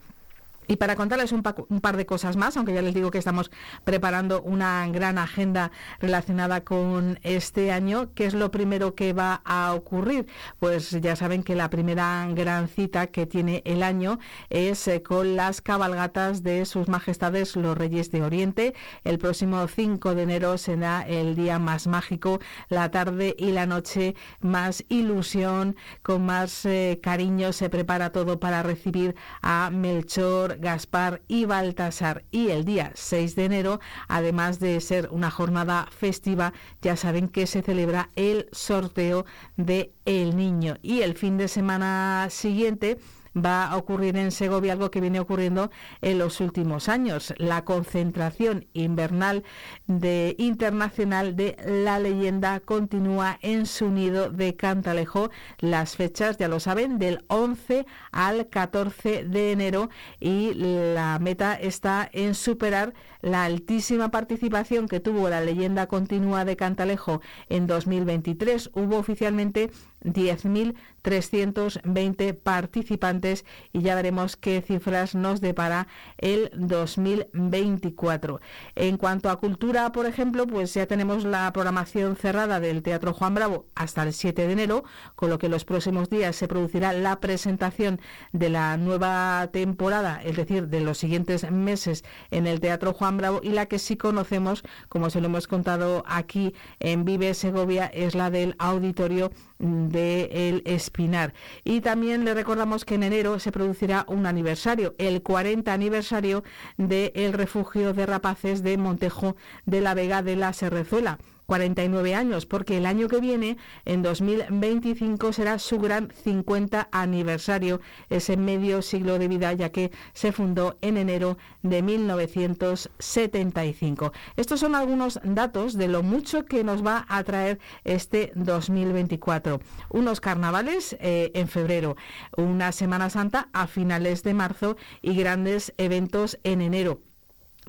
Y para contarles un, par de cosas más, aunque ya les digo que estamos preparando una gran agenda relacionada con este año, ¿qué es lo primero que va a ocurrir? Pues ya saben que la primera gran cita que tiene el año es eh, con las cabalgatas de sus majestades los Reyes de Oriente. El próximo 5 de enero será el día más mágico, la tarde y la noche más ilusión, con más eh, cariño se prepara todo para recibir a Melchor Gaspar y Baltasar. Y el día 6 de enero, además de ser una jornada festiva, ya saben que se celebra el sorteo de El Niño. Y el fin de semana siguiente va a ocurrir en Segovia algo que viene ocurriendo en los últimos años, la concentración invernal de, internacional de la leyenda continúa en su nido de Cantalejo. Las fechas, ya lo saben, del 11 al 14 de enero y la meta está en superar la altísima participación que tuvo la leyenda continua de Cantalejo en 2023. Hubo oficialmente 10.320 participantes y ya veremos qué cifras nos depara el 2024. En cuanto a cultura, por ejemplo, pues ya tenemos la programación cerrada del Teatro Juan Bravo hasta el 7 de enero, con lo que los próximos días se producirá la presentación de la nueva temporada, es decir, de los siguientes meses en el Teatro Juan Bravo y la que sí conocemos, como se lo hemos contado aquí en Vive Segovia, es la del Auditorio de El Espinar. Y también le recordamos que en enero se producirá un aniversario, el 40 aniversario del refugio de rapaces de Montejo de la Vega de la Serrezuela. 49 años, porque el año que viene, en 2025, será su gran 50 aniversario, ese medio siglo de vida, ya que se fundó en enero de 1975. Estos son algunos datos de lo mucho que nos va a traer este 2024. Unos carnavales eh, en febrero, una Semana Santa a finales de marzo y grandes eventos en enero.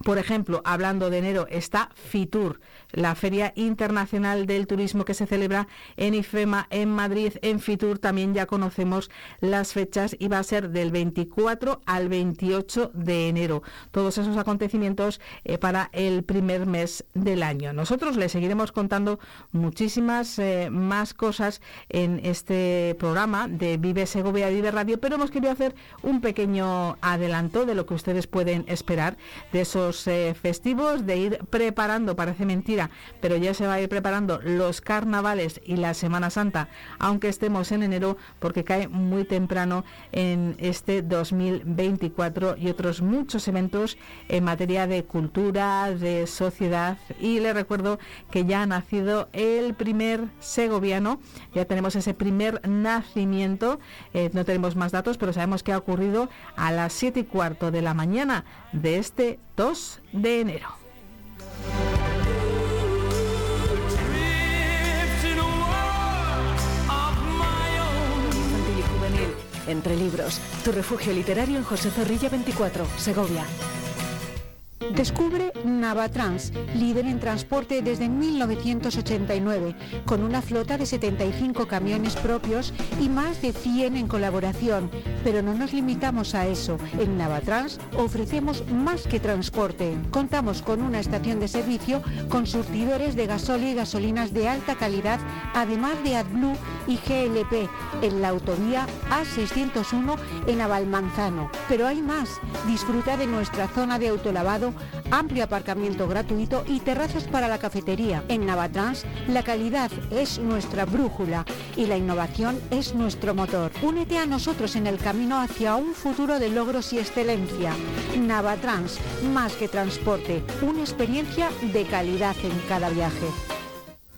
Por ejemplo, hablando de enero, está FITUR, la Feria Internacional del Turismo que se celebra en IFEMA, en Madrid, en FITUR. También ya conocemos las fechas y va a ser del 24 al 28 de enero. Todos esos acontecimientos eh, para el primer mes del año. Nosotros le seguiremos contando muchísimas eh, más cosas en este programa de Vive Segovia, Vive Radio, pero hemos querido hacer un pequeño adelanto de lo que ustedes pueden esperar de esos eh, festivos, de ir preparando, parece mentira, pero ya se va a ir preparando los carnavales y la Semana Santa, aunque estemos en enero, porque cae muy temprano en este 2024 y otros muchos eventos en materia de cultura, de sociedad. Y le recuerdo que ya ha nacido el primer segoviano, ya tenemos ese primer nacimiento, eh, no tenemos más datos, pero sabemos que ha ocurrido a las 7 y cuarto de la mañana de este 2 de enero. Infantil. Entre libros. Tu refugio literario en José Zorrilla 24, Segovia. Descubre Navatrans, líder en transporte desde 1989, con una flota de 75 camiones propios y más de 100 en colaboración. Pero no nos limitamos a eso. En Navatrans ofrecemos más que transporte. Contamos con una estación de servicio con surtidores de gasóleo y gasolinas de alta calidad, además de AdBlue y GLP, en la autovía A601 en Avalmanzano. Pero hay más. Disfruta de nuestra zona de autolavado amplio aparcamiento gratuito y terrazas para la cafetería. En Navatrans, la calidad es nuestra brújula y la innovación es nuestro motor. Únete a nosotros en el camino hacia un futuro de logros y excelencia. Navatrans, más que transporte, una experiencia de calidad en cada viaje.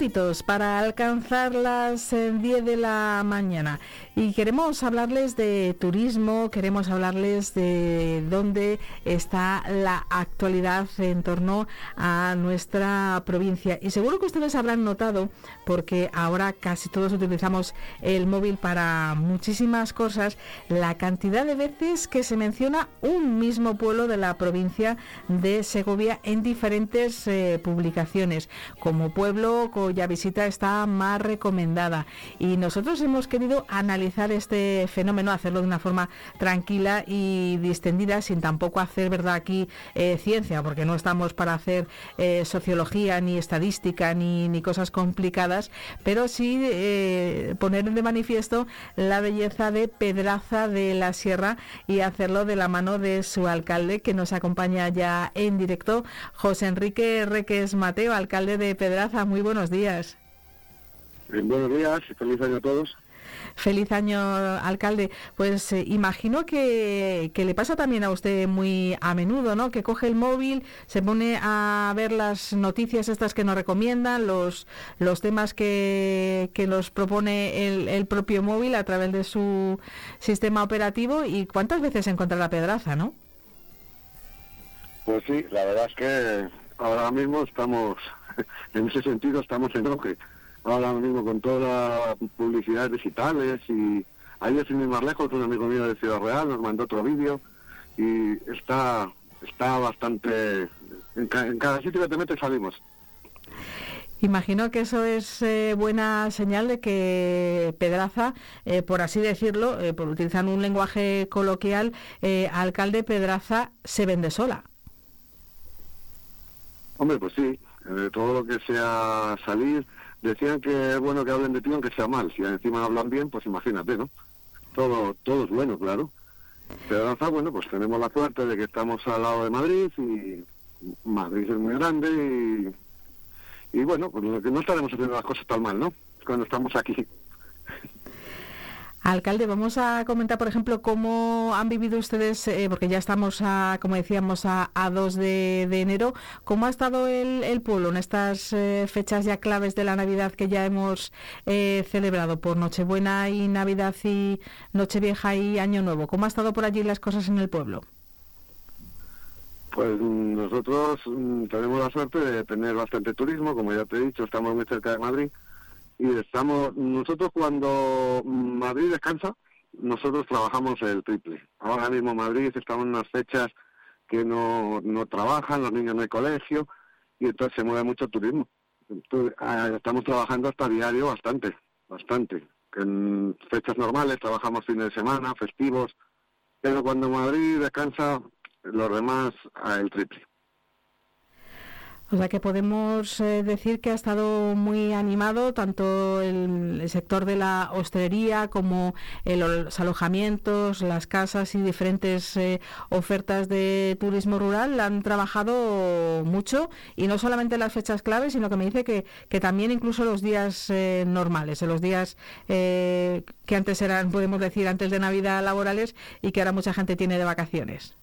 Minutitos para alcanzar las eh, 10 de la mañana y queremos hablarles de turismo, queremos hablarles de dónde está la actualidad en torno a nuestra provincia. Y seguro que ustedes habrán notado, porque ahora casi todos utilizamos el móvil para muchísimas cosas, la cantidad de veces que se menciona un mismo pueblo de la provincia de Segovia en diferentes eh, publicaciones, como pueblo cuya visita está más recomendada. Y nosotros hemos querido analizar este fenómeno, hacerlo de una forma tranquila y distendida, sin tampoco hacer, ¿verdad?, aquí eh, ciencia, porque no estamos para hacer eh, sociología, ni estadística, ni, ni, cosas complicadas, pero sí eh, poner de manifiesto la belleza de Pedraza de la Sierra y hacerlo de la mano de su alcalde, que nos acompaña ya en directo, José Enrique Reques Mateo, alcalde de Pedraza. Muy buenos días. buenos días feliz año a todos. Feliz año, alcalde. Pues eh, imagino que, que, le pasa también a usted muy a menudo, ¿no? Que coge el móvil, se pone a ver las noticias estas que nos recomiendan, los, los temas que, que nos propone el, el, propio móvil a través de su sistema operativo y cuántas veces encuentra la pedraza, ¿no? Pues sí, la verdad es que ahora mismo estamos, en ese sentido estamos en auge. Ahora mismo con todas las publicidades digitales y ayer sin ir más lejos un amigo mío de Ciudad Real nos mandó otro vídeo y está está bastante en, ca, en cada sitio que te metes salimos. Imagino que eso es eh, buena señal de que Pedraza, eh, por así decirlo, eh, por utilizar un lenguaje coloquial, alcalde Pedraza se vende sola. Hombre, pues sí, de todo lo que sea salir, decían que es bueno que hablen de ti aunque sea mal, si encima hablan bien, pues imagínate, ¿no? Todo, todo es bueno, claro. Pedraza, bueno, pues tenemos la suerte de que estamos al lado de Madrid y Madrid es muy grande y, y bueno, pues no estaremos haciendo las cosas tan mal, ¿no? Cuando estamos aquí. Alcalde, vamos a comentar, por ejemplo, cómo han vivido ustedes, eh, porque ya estamos, a, como decíamos, a, a 2 de, enero, cómo ha estado el, el pueblo en estas eh, fechas ya claves de la Navidad que ya hemos eh, celebrado por Nochebuena y Navidad y Nochevieja y Año Nuevo. ¿Cómo ha estado por allí las cosas en el pueblo? Pues nosotros mm, tenemos la suerte de tener bastante turismo, como ya te he dicho, estamos muy cerca de Madrid y estamos nosotros cuando Madrid descansa nosotros trabajamos el triple. Ahora mismo Madrid estamos en unas fechas que no, no trabajan los niños no hay colegio y entonces se mueve mucho turismo. Entonces, estamos trabajando hasta diario bastante bastante. En fechas normales trabajamos fines de semana festivos pero cuando Madrid descansa los demás el triple o sea que podemos eh, decir que ha estado muy animado tanto el, sector de la hostelería como los alojamientos, las casas y diferentes eh, ofertas de turismo rural. Han trabajado mucho y no solamente en las fechas claves, sino que me dice que, también incluso los días eh, normales, en los días eh, que antes eran, podemos decir, antes de Navidad laborales y que ahora mucha gente tiene de vacaciones.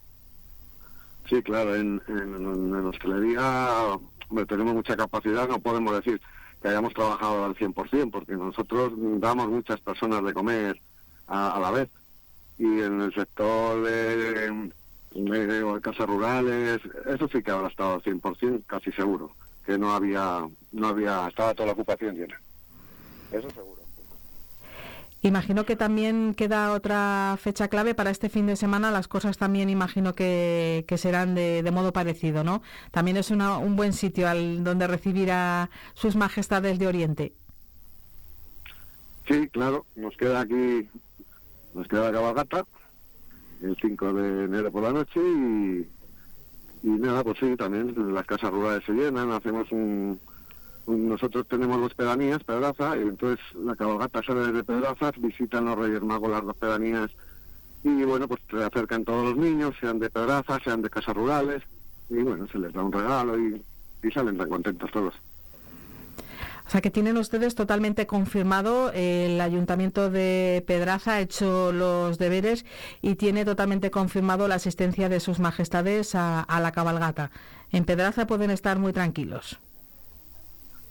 Sí, claro, en, en, en hostelería hombre, tenemos mucha capacidad, no podemos decir que hayamos trabajado al 100%, porque nosotros damos muchas personas de comer a, a la vez. Y en el sector de, de, de, casas rurales, eso sí que habrá estado al 100%, casi seguro, que no había, no había, estaba toda la ocupación llena. Eso seguro. Imagino que también queda otra fecha clave para este fin de semana. Las cosas también imagino que, serán de, de, modo parecido, ¿no? También es una, un buen sitio al donde recibir a sus majestades de Oriente. Sí, claro. Nos queda aquí, nos queda la cabalgata el 5 de enero por la noche y, y nada, pues sí, también las casas rurales se llenan, hacemos un nosotros tenemos dos pedanías, Pedraza, y entonces la cabalgata sale desde Pedrazas, visitan los Reyes Magos las dos pedanías y bueno, pues se acercan todos los niños, sean de Pedraza, sean de casas rurales, y bueno, se les da un regalo y, y salen tan contentos todos. O sea que tienen ustedes totalmente confirmado, el Ayuntamiento de Pedraza ha hecho los deberes y tiene totalmente confirmado la asistencia de sus majestades a, a la cabalgata. En Pedraza pueden estar muy tranquilos.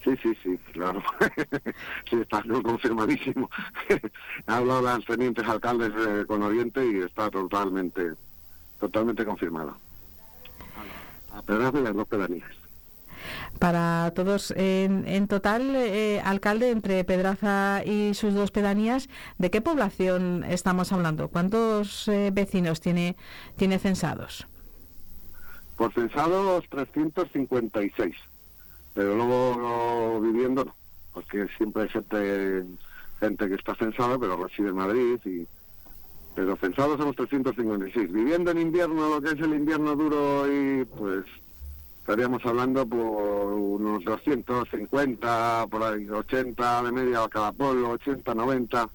Sí, sí, sí, claro. sí, está confirmadísimo. He hablado de los tenientes alcaldes eh, con Oriente y está totalmente, totalmente confirmado. A Pedraza y las dos pedanías. Para todos, en, en total, eh, alcalde, entre Pedraza y sus dos pedanías, ¿de qué población estamos hablando? ¿Cuántos eh, vecinos tiene, tiene censados? Por censados 356, pero luego no, viviendo no, porque siempre hay gente, gente que está censada, pero reside en Madrid y pero censados somos 356. Viviendo en invierno, lo que es el invierno duro y pues estaríamos hablando por unos 250, por ahí, 80 de media a cada pueblo, 80, 90.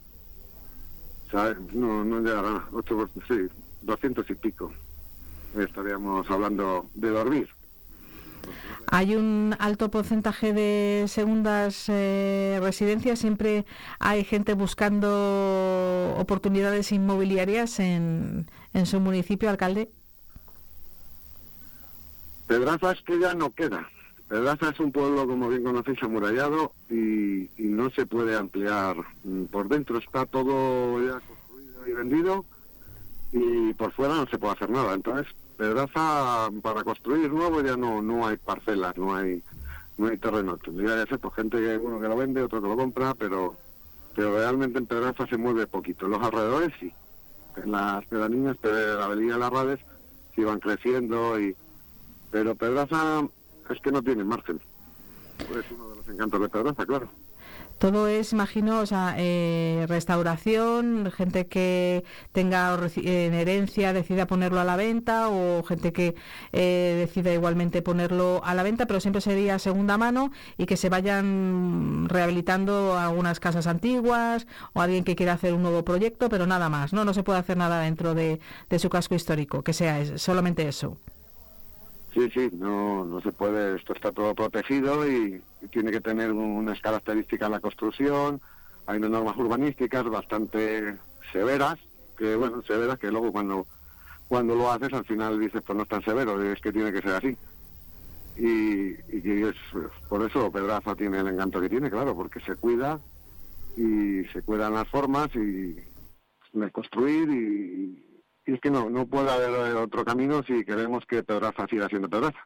¿Sabes? No, no llegará, 8, sí, 200 y pico. Estaríamos hablando de dormir. Hay un alto porcentaje de segundas eh, residencias. Siempre hay gente buscando oportunidades inmobiliarias en, en su municipio, alcalde. Pedraza es que ya no queda. Pedraza es un pueblo, como bien conocéis, amurallado y, no se puede ampliar. Mm, Por dentro está todo ya construido y vendido y por fuera no se puede hacer nada. Entonces, Pedraza, para construir nuevo ya no no hay parcelas, no hay no hay terreno. Tendría que ser por gente que uno que lo vende, otro que lo compra, pero pero realmente en Pedraza se mueve poquito. Los alrededores sí. En las pedanías, pero la avenida de las Rades, sí van creciendo y pero Pedraza es que no tiene margen. Es uno de los encantos de Pedraza, claro. Todo es, imagino, o sea, eh, restauración, gente que tenga en herencia decida ponerlo a la venta o gente que eh, decida igualmente ponerlo a la venta, pero siempre sería segunda mano y que se vayan rehabilitando algunas casas antiguas o alguien que quiera hacer un nuevo proyecto, pero nada más, ¿no? No se puede hacer nada dentro de, de su casco histórico, que sea solamente eso. Sí, sí, no, no se puede, esto está todo protegido y, tiene que tener unas características la construcción, hay unas normas urbanísticas bastante severas, que bueno, severas que luego cuando cuando lo haces al final dices pues no es tan severo, es que tiene que ser así. Y, y es por eso Pedraza tiene el encanto que tiene, claro, porque se cuida y se cuidan las formas y construir y, y es que no, no puede haber otro camino si queremos que Pedraza siga siendo Pedraza.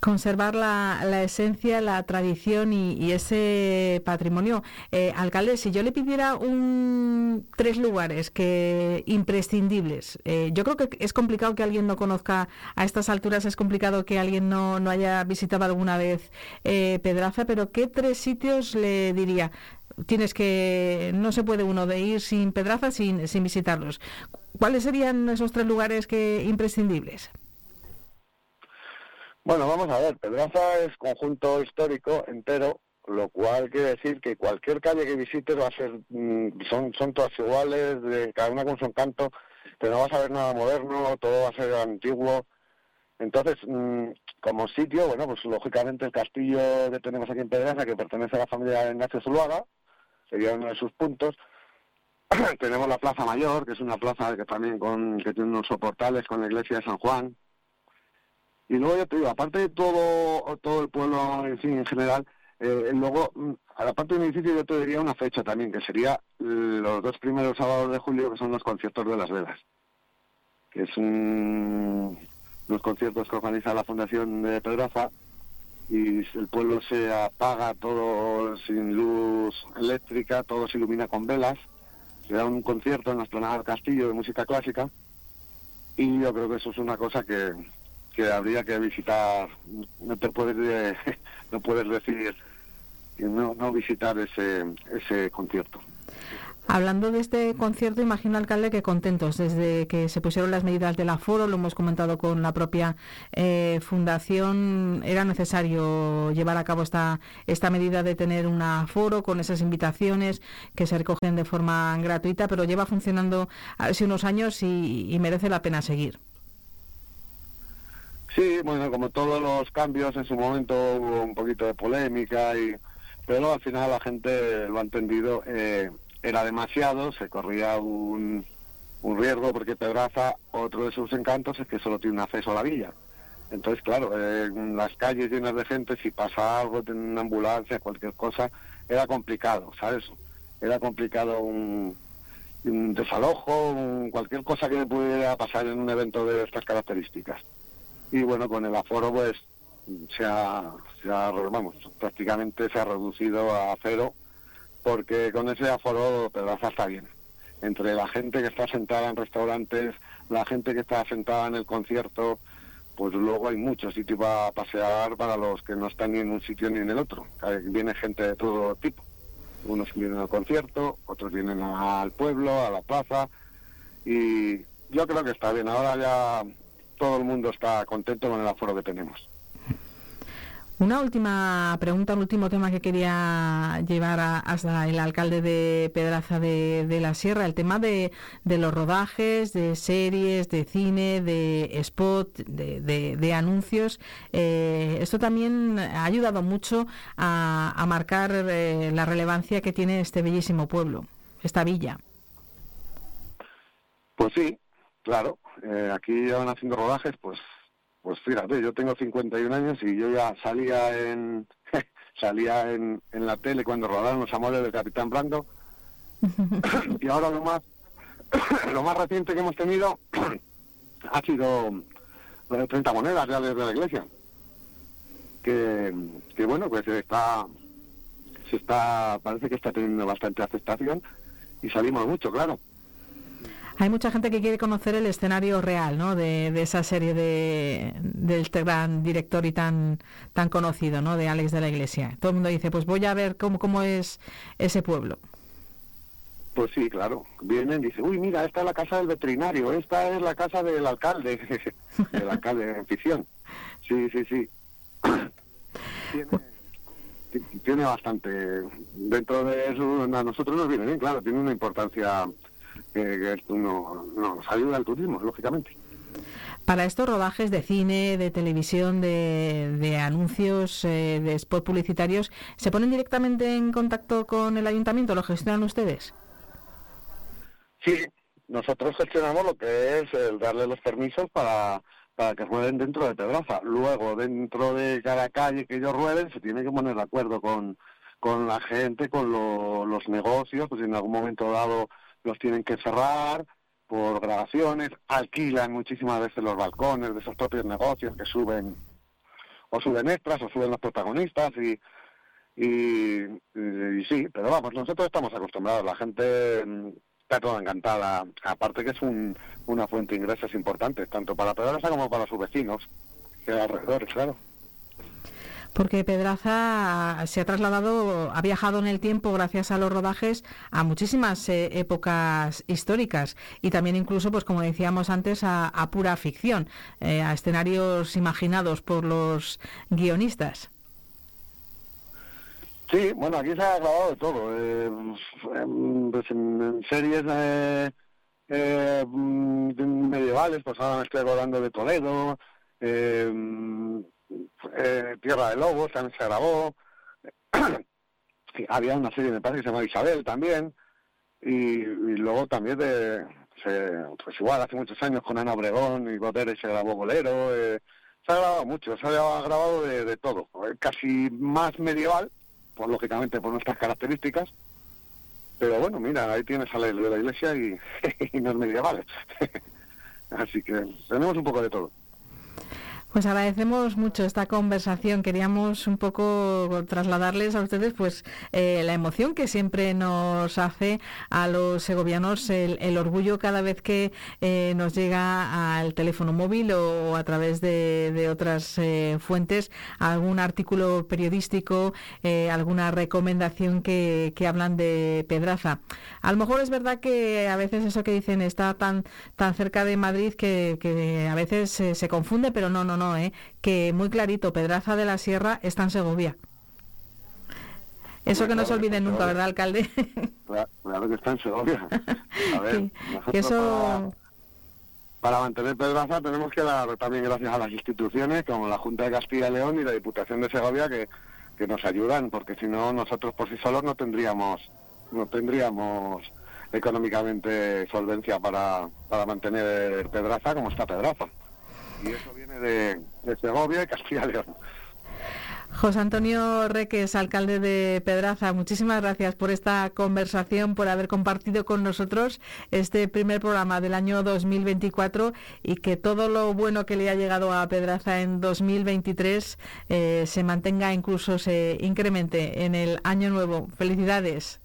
Conservar la, la esencia, la tradición y, y ese patrimonio. Eh, alcalde, si yo le pidiera un tres lugares que imprescindibles, eh, yo creo que es complicado que alguien no conozca a estas alturas, es complicado que alguien no, no haya visitado alguna vez eh, Pedraza, pero ¿qué tres sitios le diría? Tienes que, no se puede uno de ir sin Pedraza sin, sin visitarlos. ¿Cuáles serían esos tres lugares que imprescindibles? Bueno, vamos a ver, Pedraza es conjunto histórico entero, lo cual quiere decir que cualquier calle que visites va a ser, mm, son, son todas iguales, de cada una con su encanto, pero no vas a ver nada moderno, todo va a ser antiguo. Entonces, mm, como sitio, bueno, pues lógicamente el castillo que tenemos aquí en Pedraza, que pertenece a la familia de Ignacio Zuluaga, sería uno de sus puntos. tenemos la Plaza Mayor, que es una plaza que también con, que tiene unos soportales con la iglesia de San Juan, y luego yo te digo, aparte de todo, todo el pueblo en sí, en general, eh, luego, mm, a la parte del edificio yo te diría una fecha también, que sería los dos primeros sábados de julio, que son los conciertos de las velas, que es un, unos conciertos que organiza la Fundación de Pedraza, y el pueblo se apaga todo sin luz eléctrica, todo se ilumina con velas, se da un concierto en la esplanada del castillo de música clásica, y yo creo que eso es una cosa que, que habría que visitar, no te puedes, eh, no puedes decir que no, no visitar ese, ese concierto. Hablando de este concierto, imagino, alcalde, que contentos desde que se pusieron las medidas del aforo, lo hemos comentado con la propia eh, fundación, era necesario llevar a cabo esta, esta medida de tener un aforo con esas invitaciones que se recogen de forma gratuita, pero lleva funcionando hace unos años y merece la pena seguir. Sí, bueno, como todos los cambios en su momento hubo un poquito de polémica, y pero al final la gente lo ha entendido, eh, era demasiado, se corría un, un riesgo porque Pedraza, otro de sus encantos es que solo tiene un acceso a la villa. Entonces, claro, eh, en las calles llenas de gente, si pasa algo en una ambulancia, cualquier cosa, era complicado, ¿sabes? Era complicado un, un desalojo, un- cualquier cosa que pudiera pasar en un evento de estas características. Y bueno, con el aforo, pues, se ha, se ha, vamos, prácticamente se ha reducido a cero, porque con ese aforo Pedraza está bien. Entre la gente que está sentada en restaurantes, la gente que está sentada en el concierto, pues luego hay muchos sitios para pasear para los que no están ni en un sitio ni en el otro. Viene gente de todo tipo. Unos vienen al concierto, otros vienen al pueblo, a la plaza, y yo creo que está bien. Ahora ya todo el mundo está contento con el aforo que tenemos. Una última pregunta, un último tema que quería llevar a- hasta el alcalde de Pedraza de, de la Sierra, el tema de, de los rodajes, de series, de cine, de spot, de, de- de anuncios. Eh, esto también ha ayudado mucho a, a marcar eh, la relevancia que tiene este bellísimo pueblo, esta villa. Pues sí, claro. Eh, aquí ya van haciendo rodajes, pues, pues fíjate, yo tengo 51 años y yo ya salía en salía en, en la tele cuando rodaron los amores del Capitán Brando. y ahora lo más lo más reciente que hemos tenido ha sido lo de 30 monedas reales de la iglesia. Que, que bueno, pues está se está parece que está teniendo bastante aceptación y salimos mucho, claro. Hay mucha gente que quiere conocer el escenario real, ¿no? De, de esa serie de, de este gran director y tan tan conocido, ¿no? De Alex de la Iglesia. Todo el mundo dice, pues voy a ver cómo cómo es ese pueblo. Pues sí, claro. Vienen y dicen, uy, mira, esta es la casa del veterinario, esta es la casa del alcalde, del alcalde en ficción. Sí, sí, sí. tiene, ti- tiene bastante, dentro de eso, a nosotros nos viene bien, claro, tiene una importancia que, que esto no, nos ayuda al turismo, lógicamente. Para estos rodajes de cine, de televisión, de, de anuncios, eh, de spot publicitarios, ¿se ponen directamente en contacto con el ayuntamiento? ¿Lo gestionan ustedes? Sí, nosotros gestionamos lo que es el darle los permisos para, para que rueden dentro de Pedraza. Luego, dentro de cada calle que ellos rueden, se tiene que poner de acuerdo con, con la gente, con lo- los negocios, pues en algún momento dado los tienen que cerrar por grabaciones, alquilan muchísimas veces los balcones de esos propios negocios que suben, o suben extras, o suben los protagonistas, y, y, sí, pero vamos, nosotros estamos acostumbrados, la gente mm, está toda encantada, aparte que es un, una fuente de ingresos importante, tanto para Pedraza como para sus vecinos, que alrededor, claro. Porque Pedraza se ha trasladado, ha viajado en el tiempo gracias a los rodajes a muchísimas eh, épocas históricas y también incluso, pues como decíamos antes, a, a pura ficción, eh, a escenarios imaginados por los guionistas. Sí, bueno, aquí se ha grabado de todo. eh, pues en, en series eh, mm, medievales, pues ahora me estoy acordando de Toledo, eh, Tierra de Lobos también se grabó. Había una serie, me parece, que se llama Isabel también. Y, luego también de, se, pues igual, hace muchos años con Ana Obregón y Botere se grabó Bolero. eh, se ha grabado mucho, se ha grabado de, de todo. Casi más medieval, por lógicamente por nuestras características. Pero bueno, mira, ahí tienes a la iglesia y, y los medievales. Así que tenemos un poco de todo. Pues agradecemos mucho esta conversación. Queríamos un poco trasladarles a ustedes pues eh, la emoción que siempre nos hace a los segovianos el, el orgullo cada vez que eh, nos llega al teléfono móvil o, a través de, otras eh, fuentes algún artículo periodístico, eh, alguna recomendación que, que hablan de Pedraza. A lo mejor es verdad que a veces eso que dicen está tan tan cerca de Madrid que, que a veces eh, se confunde, pero no, no, no, ¿eh? que muy clarito, Pedraza de la Sierra está en Segovia. Eso que no se olviden nunca, ¿verdad, alcalde? Claro, claro que está en Segovia. A ver, nosotros Que eso... para, para mantener Pedraza tenemos que dar también gracias a las instituciones como la Junta de Castilla y León y la Diputación de Segovia que, que nos ayudan, porque si no nosotros por sí solos no tendríamos no tendríamos económicamente solvencia para, para mantener Pedraza como está Pedraza. Y eso de, de Segovia y Castilla y León. José Antonio Reques, alcalde de Pedraza, muchísimas gracias por esta conversación, por haber compartido con nosotros este primer programa del año 2024 y que todo lo bueno que le ha llegado a Pedraza en 2023 eh, se mantenga, incluso se incremente en el año nuevo. Felicidades.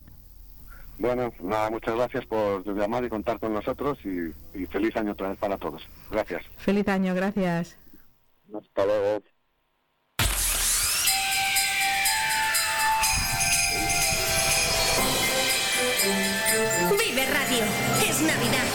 Bueno, nada, muchas gracias por llamar y contar con nosotros y, y feliz año otra vez para todos. Gracias. Feliz año, gracias. Hasta luego. Vive Radio. Es Navidad.